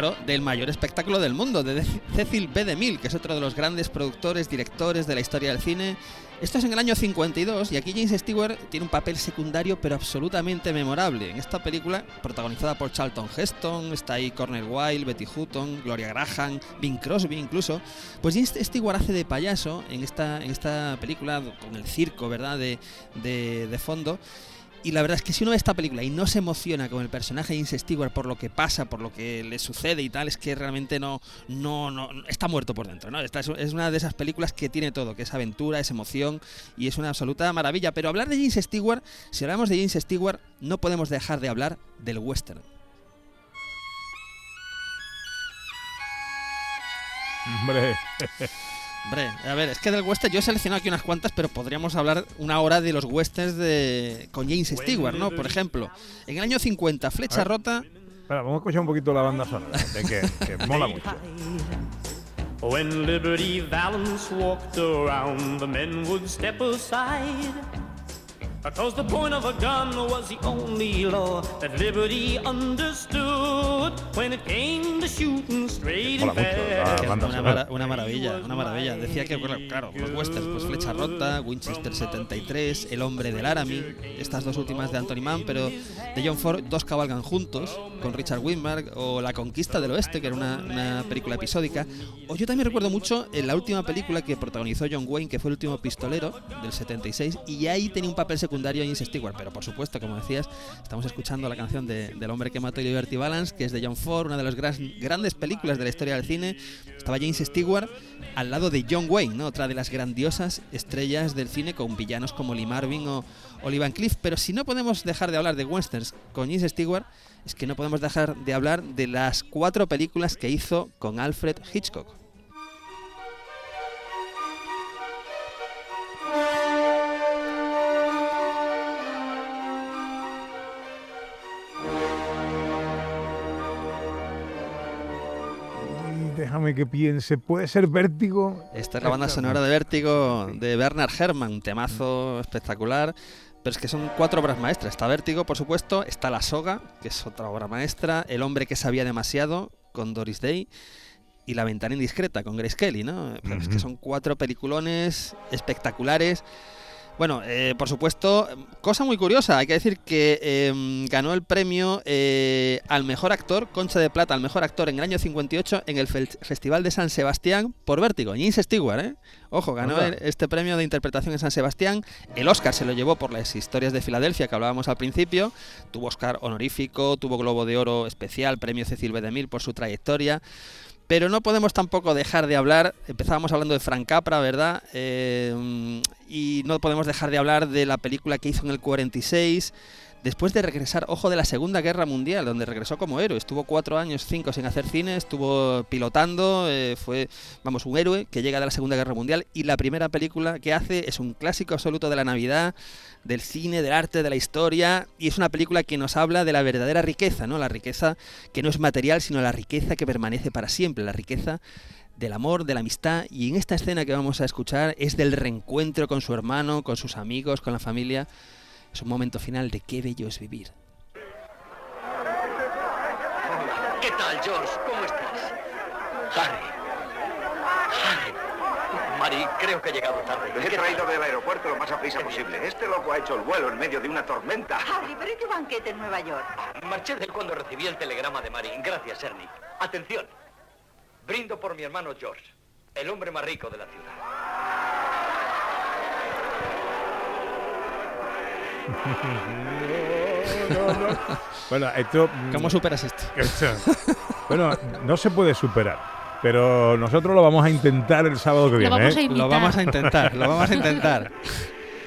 Del mayor espectáculo del mundo, de Cecil B. DeMille, que es otro de los grandes productores, directores de la historia del cine. Esto es en el año 52 y aquí James Stewart tiene un papel secundario pero absolutamente memorable. En esta película, protagonizada por Charlton Heston, está ahí Cornel Wilde, Betty Hutton, Gloria Graham, Bing Crosby incluso. Pues James Stewart hace de payaso en esta, en esta película con el circo, ¿verdad?, de, de fondo. Y la verdad es que si uno ve esta película y no se emociona con el personaje de James Stewart por lo que pasa, por lo que le sucede y tal, es que realmente no, no, no está muerto por dentro. ¿no? Esta es, es una de esas películas que tiene todo, que es aventura, es emoción y es una absoluta maravilla. Pero hablar de James Stewart, si hablamos de James Stewart, no podemos dejar de hablar del western. Hombre. Hombre, a ver, es que del western yo he seleccionado aquí unas cuantas, pero podríamos hablar una hora de los westerns de con James Stewart, ¿no? Por ejemplo, en el año 50, Flecha A ver. Rota, Espera, vamos a escuchar un poquito la banda sonora, de que, que mola mucho. When Liberty Valance walked around, the men would step aside. Because the point of a gun was the only law that Liberty understood when it came to shooting straight and. Que una, mara- una maravilla, una maravilla. Decía que, bueno, claro, los westerns, pues Flecha Rota, Winchester 73, El Hombre del Laramie, estas dos últimas de Anthony Mann, pero de John Ford, dos cabalgan juntos, con Richard Widmark, o La Conquista del Oeste, que era una, una película episódica. O yo también recuerdo mucho en la última película que protagonizó John Wayne, que fue El último pistolero, del 76, y ahí tenía un papel secundario James Stewart, pero por supuesto, como decías, estamos escuchando la canción de- del hombre que mató Liberty Balance, que es de John Ford, una de las gran- grandes películas de la historia del cine. Estaba James Stewart al lado de John Wayne, otra de las grandiosas estrellas del cine con villanos como Lee Marvin o, o Lee Van Cleef. Pero si no podemos dejar de hablar de westerns con James Stewart, es que no podemos dejar de hablar de las cuatro películas que hizo con Alfred Hitchcock. Déjame que piense, ¿puede ser vértigo? Esta es la banda sonora de Vértigo de Bernard Herrmann, un temazo espectacular. Pero es que son cuatro obras maestras. Está Vértigo, por supuesto. Está La Soga, que es otra obra maestra. El hombre que sabía demasiado, con Doris Day. Y La ventana indiscreta, con Grace Kelly, ¿no? Pero es que son cuatro peliculones espectaculares. Bueno, eh, por supuesto, cosa muy curiosa, hay que decir que eh, ganó el premio eh, al mejor actor, Concha de Plata, al mejor actor en el año 58 en el Festival de San Sebastián por Vértigo. James Stewart, ¿eh? Ojo, ganó este premio de interpretación en San Sebastián. El Oscar se lo llevó por las historias de Filadelfia que hablábamos al principio. Tuvo Oscar honorífico, tuvo Globo de Oro especial, premio Cecil B. DeMille por su trayectoria. Pero no podemos tampoco dejar de hablar, empezábamos hablando de Frank Capra, ¿verdad? Eh, y no podemos dejar de hablar de la película que hizo en el 46, después de regresar, ojo, de la Segunda Guerra Mundial, donde regresó como héroe. Estuvo cuatro años, cinco sin hacer cine, estuvo pilotando, eh, fue, vamos, un héroe que llega de la Segunda Guerra Mundial y la primera película que hace es un clásico absoluto de la Navidad, del cine, del arte, de la historia, y es una película que nos habla de la verdadera riqueza, ¿no? La riqueza que no es material, sino la riqueza que permanece para siempre, la riqueza del amor, de la amistad, y en esta escena que vamos a escuchar es del reencuentro con su hermano, con sus amigos, con la familia. Es un momento final de qué bello es vivir. ¿Qué tal, George? ¿Cómo estás? Harry. Harry. Mari, creo que he llegado tarde. He traído del aeropuerto lo más a prisa posible. Este loco ha hecho el vuelo en medio de una tormenta. Harry, ¿pero qué banquete en Nueva York? Marché de él cuando recibí el telegrama de Mari. Gracias, Ernie. Atención. Brindo por mi hermano George, el hombre más rico de la ciudad. Bueno, esto. ¿Cómo superas esto? Bueno, no se puede superar. Pero nosotros lo vamos a intentar el sábado que viene. vamos a ¿eh? Lo vamos a intentar, lo vamos a intentar.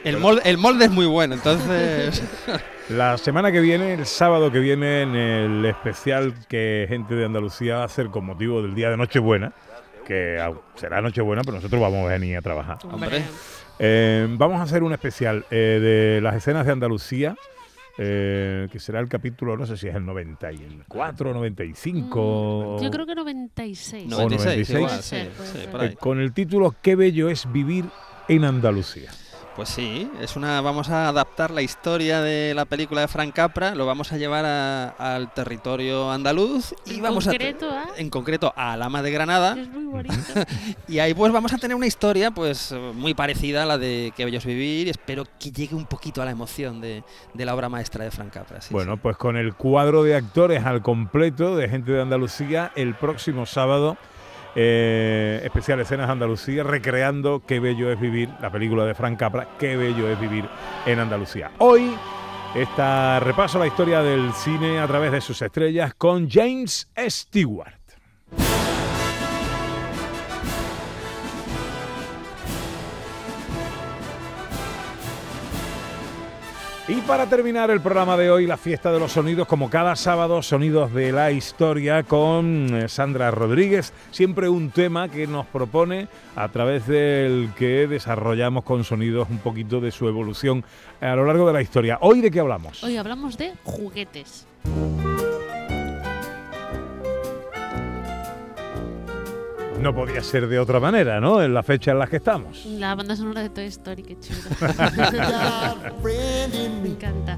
El molde, el molde es muy bueno, entonces. La semana que viene, el sábado que viene, en el especial que Gente de Andalucía va a hacer con motivo del día de Nochebuena, que será Nochebuena, pero nosotros vamos a venir a trabajar. Hombre. Eh, vamos a hacer un especial eh, de las escenas de Andalucía, eh, que será el capítulo, no sé si es el 94, 95. Yo creo que 96. o 96, igual, sí, sí, ser. por ahí. eh, con el título Qué bello es vivir en Andalucía. Pues sí, es una vamos a adaptar la historia de la película de Frank Capra, lo vamos a llevar a- al territorio andaluz y En vamos concreto a a- en concreto a Alama de Granada Es muy bonito. y ahí pues vamos a tener una historia pues eh, muy parecida a la de Qué bello es vivir y espero que llegue un poquito a la emoción de, de la obra maestra de Frank Capra. sí, Bueno, pues con el cuadro de actores al completo de Gente de Andalucía el próximo sábado. Eh, especial escenas Andalucía recreando Qué bello es vivir, la película de Frank Capra, Qué bello es vivir en Andalucía. Hoy esta repaso la historia del cine a través de sus estrellas con James Stewart. Y para terminar el programa de hoy, la fiesta de los sonidos, como cada sábado, sonidos de la historia con eh, Sandra Rodríguez. Siempre un tema que nos propone a través del que desarrollamos con sonidos un poquito de su evolución a lo largo de la historia. Hoy de qué hablamos? Hoy hablamos de juguetes. No podía ser de otra manera, ¿no? En la fecha en la que estamos. La banda sonora de Toy Story, qué chulo. Me encanta.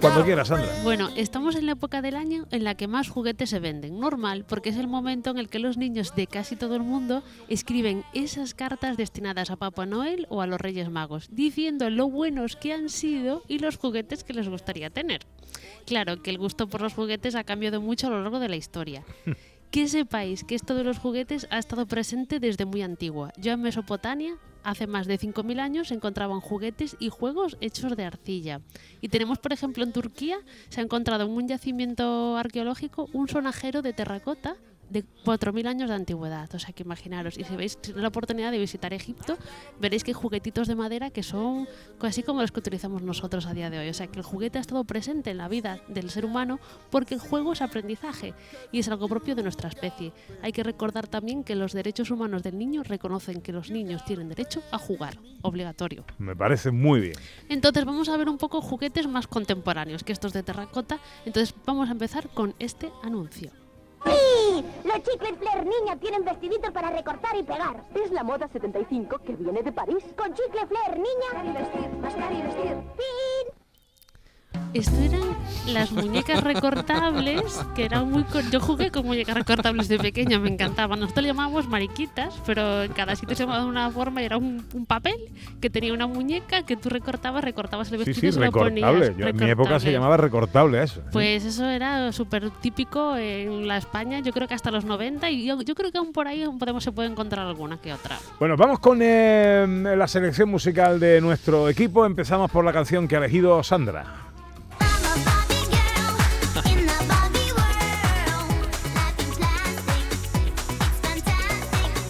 Cuando quieras, Sandra. Bueno, estamos en la época del año en la que más juguetes se venden. Normal, porque es el momento en el que los niños de casi todo el mundo escriben esas cartas destinadas a Papá Noel o a los Reyes Magos, diciendo lo buenos que han sido y los juguetes que les gustaría tener. Claro que el gusto por los juguetes ha cambiado mucho a lo largo de la historia. Que sepáis que esto de los juguetes ha estado presente desde muy antigua. Yo en Mesopotamia, hace más de 5.000 años, se encontraban juguetes y juegos hechos de arcilla. Y tenemos, por ejemplo, en Turquía, se ha encontrado en un yacimiento arqueológico un sonajero de terracota de 4.000 años de antigüedad. O sea, que imaginaros. Y si veis la oportunidad de visitar Egipto, veréis que hay juguetitos de madera que son casi como los que utilizamos nosotros a día de hoy. O sea, que el juguete ha estado presente en la vida del ser humano porque el juego es aprendizaje y es algo propio de nuestra especie. Hay que recordar también que los derechos humanos del niño reconocen que los niños tienen derecho a jugar, obligatorio. Me parece muy bien. Entonces vamos a ver un poco juguetes más contemporáneos que estos de terracota. Entonces vamos a empezar con este anuncio. ¡Sí! Los chicles Flair niña tienen vestiditos para recortar y pegar. Es la moda 75 que viene de París. Con chicle Flair niña. y vestir, mascar y vestir. ¡Fin! Esto eran las muñecas recortables, que eran muy... Yo jugué con muñecas recortables de pequeña, me encantaban. Nosotros le llamábamos mariquitas, pero en cada sitio se llamaba de una forma y era un, un papel que tenía una muñeca que tú recortabas, recortabas el vestido sí, y se lo ponías. recortable. En mi época se llamaba recortable eso. Pues eso era súper típico en la España, yo creo que hasta los 90 y yo, yo creo que aún por ahí aún podemos, se puede encontrar alguna que otra. Bueno, vamos con eh, la selección musical de nuestro equipo. Empezamos por la canción que ha elegido Sandra.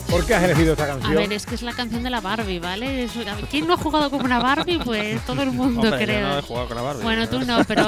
¿Por qué has elegido esta A canción? ver, es que es la canción de la Barbie, ¿vale? Es- a ver, ¿Quién no ha jugado con una Barbie? Pues todo el mundo Hombre, yo creo. no he jugado con la Barbie. Bueno, tú no, pero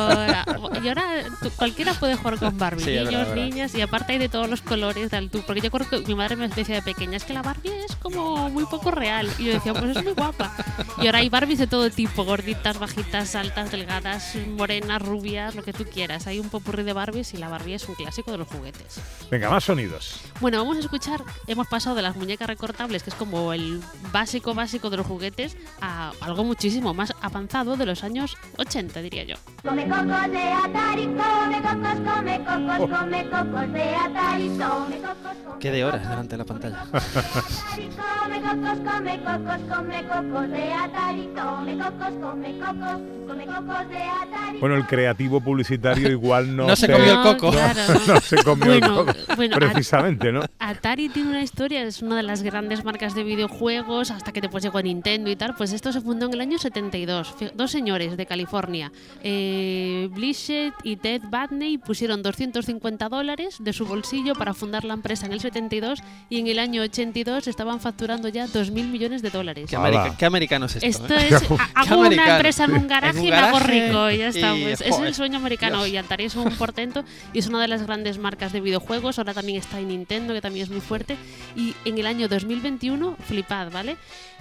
y ahora tú- cualquiera puede jugar con Barbie, Sí, niños, verdad, niñas, y aparte hay de todos los colores del tú. Porque yo creo que mi madre me decía de pequeña, es que la Barbie es como muy poco real. Y yo decía, pues es muy guapa. Y ahora hay Barbies de todo tipo, gorditas, bajitas, altas, delgadas, morenas, rubias, lo que tú quieras. Hay un popurrí de Barbies y la Barbie es un clásico de los juguetes. Venga, más sonidos. Bueno, vamos a escuchar, hemos pasado de las muñecas recortables, que es como el básico básico de los juguetes, a algo muchísimo más avanzado de los años 80, diría yo. Come cocos de Atari, come cocos, come cocos, come cocos de Atari, come cocos, come Qué de horas delante de la pantalla. come cocos, come cocos, come cocos de Atari, come cocos, come cocos, come cocos de Atari. Bueno, el creativo publicitario igual no, No se comió el coco. No, Claro. no se comió el Bueno, coco. bueno, precisamente, ¿no? Atari tiene una historia, es una de las grandes marcas de videojuegos, hasta que después llegó a Nintendo y tal. Pues esto se fundó en el año 72. Fí- Dos señores de California, eh, Blissett y Ted Batney, pusieron 250 dólares de su bolsillo para fundar la empresa en el 72 y en el año 82 estaban facturando ya 2.000 millones de dólares. ¿Qué, america- qué americano es esto? Esto eh? es, hago una americano. empresa en un garaje En un y me hago rico y ya está. y, pues, es el sueño americano Dios. y Atari es un portento y es una de las grandes marcas de videojuegos. Ahora también está en Nintendo, que también es muy fuerte. Y en el año 2021, flipad, ¿vale?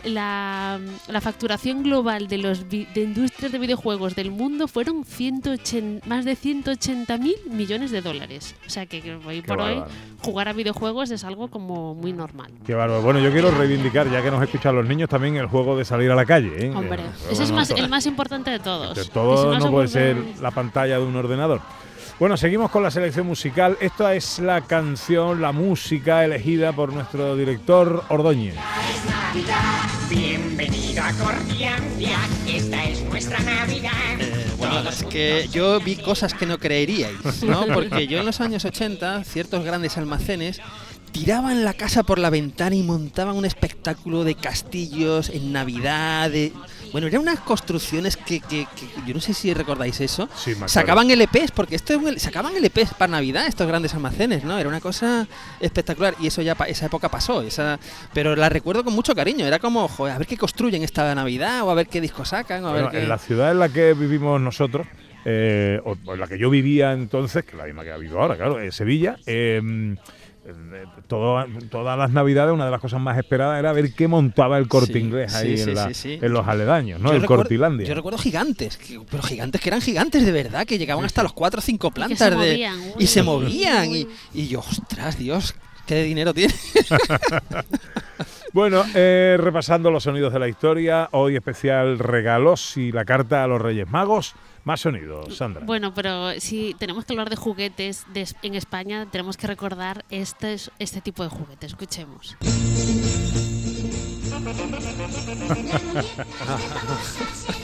La, la facturación global de los de industrias de videojuegos del mundo fueron 180, más de 180 mil millones de dólares. O sea que, hoy Qué por hoy jugar a videojuegos es algo como muy normal. Qué bárbaro. Bueno, yo quiero reivindicar, ya que nos escuchan los niños, también el juego de salir a la calle. ¿eh? Hombre, Eh, ese es más, el más importante de todos. de Que si todo no puede ser la pantalla de un ordenador. Bueno, seguimos con la selección musical. Esta es la canción, la música elegida por nuestro director Ordóñez. Bienvenida a Cordiandia, esta es nuestra Navidad. Eh, Bueno, es que yo vi cosas que no creeríais, ¿no? Porque yo en los años 80, ciertos grandes almacenes tiraban la casa por la ventana y montaban un espectáculo de castillos en Navidad, de... Bueno, eran unas construcciones que, que- que- yo no sé si recordáis eso. Sí. Sacaban LPs, porque esto es sacaban LPs para Navidad estos grandes almacenes, ¿no? Era una cosa espectacular y eso ya pa- esa época pasó, esa pero la recuerdo con mucho cariño, era como, joder, a ver qué construyen esta Navidad o a ver qué discos sacan, o a Bueno, ver qué en la ciudad en la que vivimos nosotros, eh, o en la que yo vivía entonces, que es la misma que ha habido ahora, claro, eh, Sevilla, eh, todo- todas las navidades una de las cosas más esperadas era ver qué montaba el corte Sí, inglés ahí sí, en, sí, la- sí, sí. en los aledaños, ¿no? Yo el recuerdo- Cortilandia. Yo recuerdo gigantes, que- pero gigantes que eran gigantes de verdad, que llegaban hasta los cuatro o cinco plantas se de- movían, uy, y se movían y, y yo, ostras, Dios, qué dinero tiene. Bueno, eh, repasando los sonidos de la historia, hoy especial regalos y la carta a los Reyes Magos. Más sonidos, Sandra. Bueno, pero si tenemos que hablar de juguetes de en España, tenemos que recordar este, es- este tipo de juguetes. Escuchemos.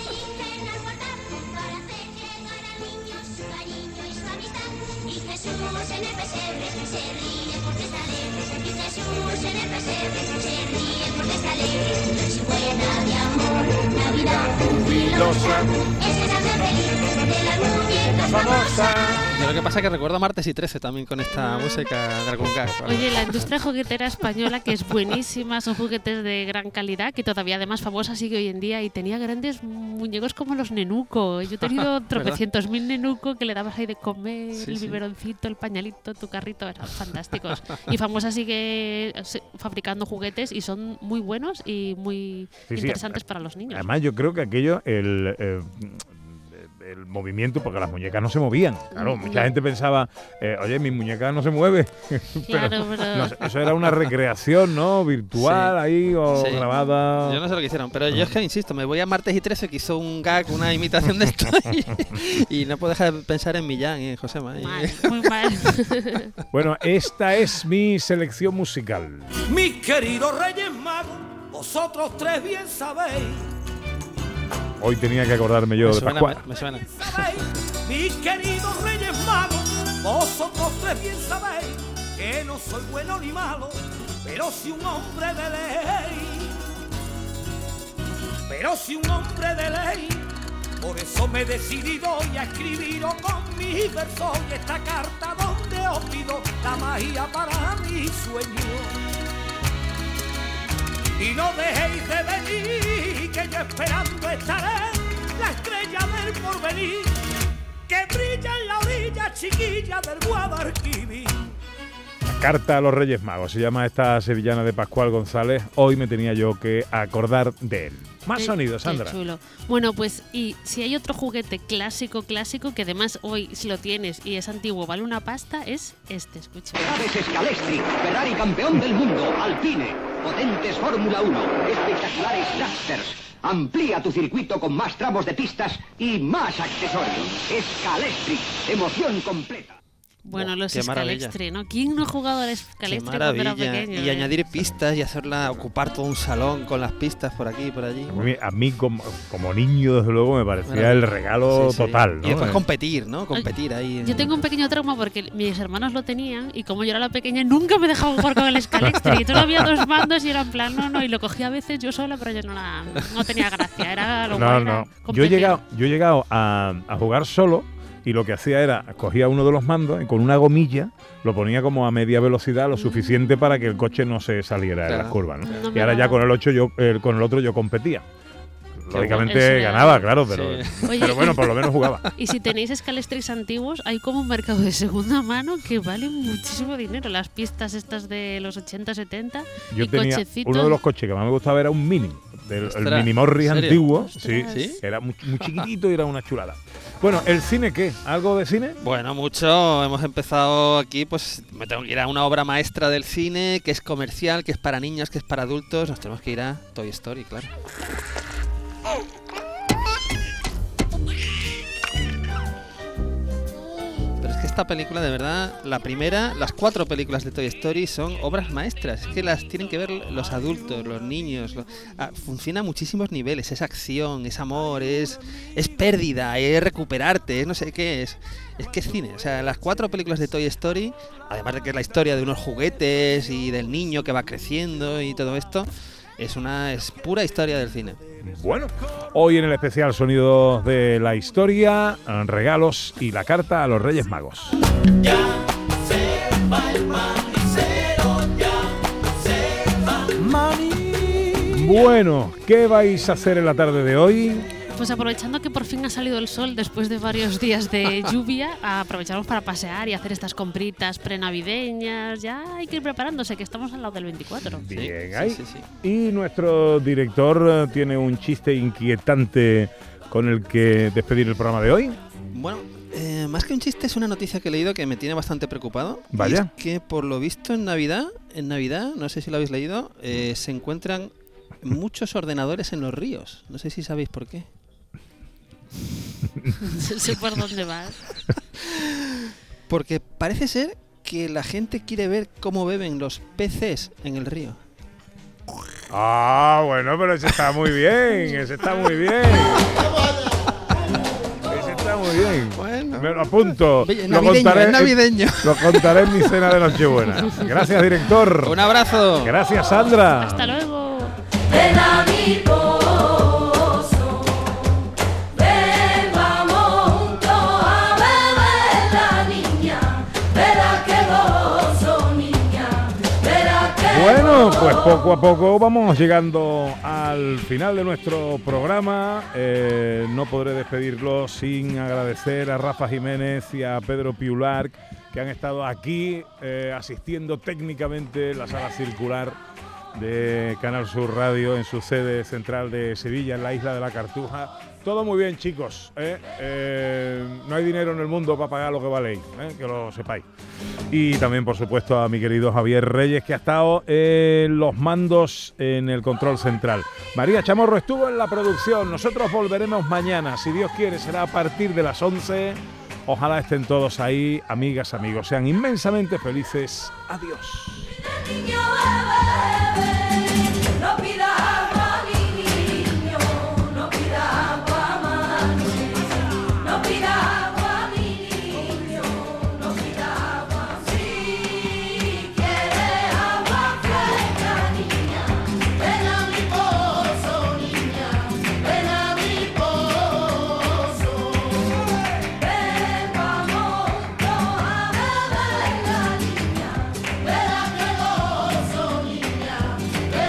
Navidad jubilosa. Es el feliz de las muñecas famosas. Yo lo que pasa es que recuerdo martes y 13 también con esta música de algún gag. Oye, la industria juguetera española, que es buenísima, son juguetes de gran calidad, que todavía además famosa sigue hoy en día y tenía grandes muñecos como los Nenuco. Yo he tenido tropecientos mil Nenuco que le dabas ahí de comer, Sí, el sí. biberoncito, el pañalito, tu carrito, eran fantásticos. Y famosa sigue fabricando juguetes y son muy buenos y muy Sí, sí, interesantes para los niños. Además, yo creo que aquello, el, eh, el movimiento, porque las muñecas no se movían. Claro, mucha gente pensaba, eh, oye, mi muñeca no se mueve. Claro, pero- no eso era una recreación, ¿no? Virtual Sí. ahí o Sí. grabada. Yo no sé lo que hicieron, pero yo es que insisto, me voy a martes y 13 que hizo un gag, una imitación de esto y, y no puedo dejar de pensar en Millán y en Josema. y- Muy mal. Bueno, esta es mi selección musical. Mis queridos Reyes Magos, vosotros tres bien sabéis, Hoy tenía que acordarme yo me de suena, Pascual. me- me suena. mis queridos Reyes Magos, vosotros tres bien sabéis que no soy bueno ni malo, pero si un hombre de ley, pero si un hombre de ley. Por eso me he decidido hoy a escribiros con mis versos y esta carta donde os pido la magia para mi sueño. y no dejéis de venir, que esperando estaré la estrella del porvenir, que brilla en la orilla chiquilla del Guadalquivir. Carta a los Reyes Magos, se llama esta sevillana de Pascual González. Hoy me tenía yo que acordar de él. Más Qué- sonido, qué Sandra. chulo. Bueno, pues y si hay otro juguete clásico, clásico, que además hoy si lo tienes y es antiguo, vale una pasta, es este, escucha. Scalestri, Ferrari campeón del mundo, Alpine, potentes Fórmula 1, espectaculares dragsters. Amplía tu circuito con más tramos de pistas y más accesorios. Scalestri, emoción completa. Bueno, los. Scalextri, ¿no? ¿Quién no ha jugado al Qué Scalextri cuando era pequeño? Y eh? añadir pistas y hacerla ocupar todo un salón con las pistas por aquí y por allí. A mí, a mí como, como niño, desde luego, me parecía Maravilla. el regalo Sí, sí. total. ¿no? Y después Eh, competir, ¿no? Competir ahí. en- Yo tengo un pequeño trauma porque mis hermanos lo tenían y como yo era la pequeña nunca me dejaban jugar con el Scalextri. Y había dos mandos y era en plan, no, no, y lo cogía a veces yo sola, pero yo no, la, no tenía gracia. Era lo No, no. era Yo he llegado, yo he llegado a, a jugar solo y lo que hacía era cogía uno de los mandos y con una gomilla lo ponía como a media velocidad, lo suficiente para que el coche no se saliera de las curvas. ¿no? No y ahora ya con el 8 yo eh, con el otro yo competía. Lógicamente ganaba, claro, pero, Sí. Oye, pero bueno, por lo menos jugaba. Y si tenéis Scalextrics antiguos, hay como un mercado de segunda mano que vale muchísimo dinero. Las pistas estas de los 80, 70 Yo y tenía cochecitos. uno de los coches que más me gustaba era un Mini, del, el Mini Morris antiguo. ¿Sí? era muy, muy chiquitito y era una chulada. Bueno, ¿el cine qué? ¿Algo de cine? Bueno, mucho. Hemos empezado aquí, pues me tengo que ir a una obra maestra del cine, que es comercial, que es para niños, que es para adultos. Nos tenemos que ir a Toy Story, claro. Esta película, de verdad, la primera, las cuatro películas de Toy Story son obras maestras. Es que las tienen que ver los adultos, los niños. ah, funciona a muchísimos niveles. Es acción, es amor, es, es pérdida, es recuperarte, es no sé qué es. Es que es cine. O sea, las cuatro películas de Toy Story, además de que es la historia de unos juguetes y del niño que va creciendo y todo esto, es una es pura historia del cine. Bueno, hoy en el especial Sonidos de la Historia, regalos y la carta a los Reyes Magos. Bueno, ¿qué vais a hacer en la tarde de hoy? Pues aprovechando que por fin ha salido el sol después de varios días de lluvia, aprovechamos para pasear y hacer estas compritas prenavideñas. Ya hay que ir preparándose, que estamos al lado del 24. Bien, sí, ahí. sí, sí. Y nuestro director eh, tiene un chiste inquietante con el que despedir el programa de hoy. Bueno, eh, más que un chiste, es una noticia que he leído que me tiene bastante preocupado. Y Vaya. es que por lo visto en Navidad, en Navidad, no sé si lo habéis leído, eh, se encuentran muchos ordenadores en los ríos. No sé si sabéis por qué. No sé por dónde vas. Porque parece ser que la gente quiere ver cómo beben los peces en el río. Ah, bueno, pero ese está muy bien, ese está muy bien. Ese está muy bien. Bueno. Me lo apunto. Lo contaré, es navideño. Lo contaré en mi cena de Nochebuena. Gracias, director. Un abrazo. Gracias, Sandra. Hasta luego. Bueno, pues poco a poco vamos llegando al final de nuestro programa. Eh, no podré despedirlo sin agradecer a Rafa Jiménez y a Pedro Piular que han estado aquí eh, asistiendo técnicamente la sala circular de Canal Sur Radio en su sede central de Sevilla, en la isla de la Cartuja. Todo muy bien, chicos. ¿eh? Eh, no hay dinero en el mundo para pagar lo que valéis, ¿eh? que lo sepáis. Y también, por supuesto, a mi querido Javier Reyes, que ha estado en los mandos en el control central. María Chamorro estuvo en la producción. Nosotros volveremos mañana. Si Dios quiere, será a partir de las 11. Ojalá estén todos ahí, amigas, amigos. Sean inmensamente felices. Adiós.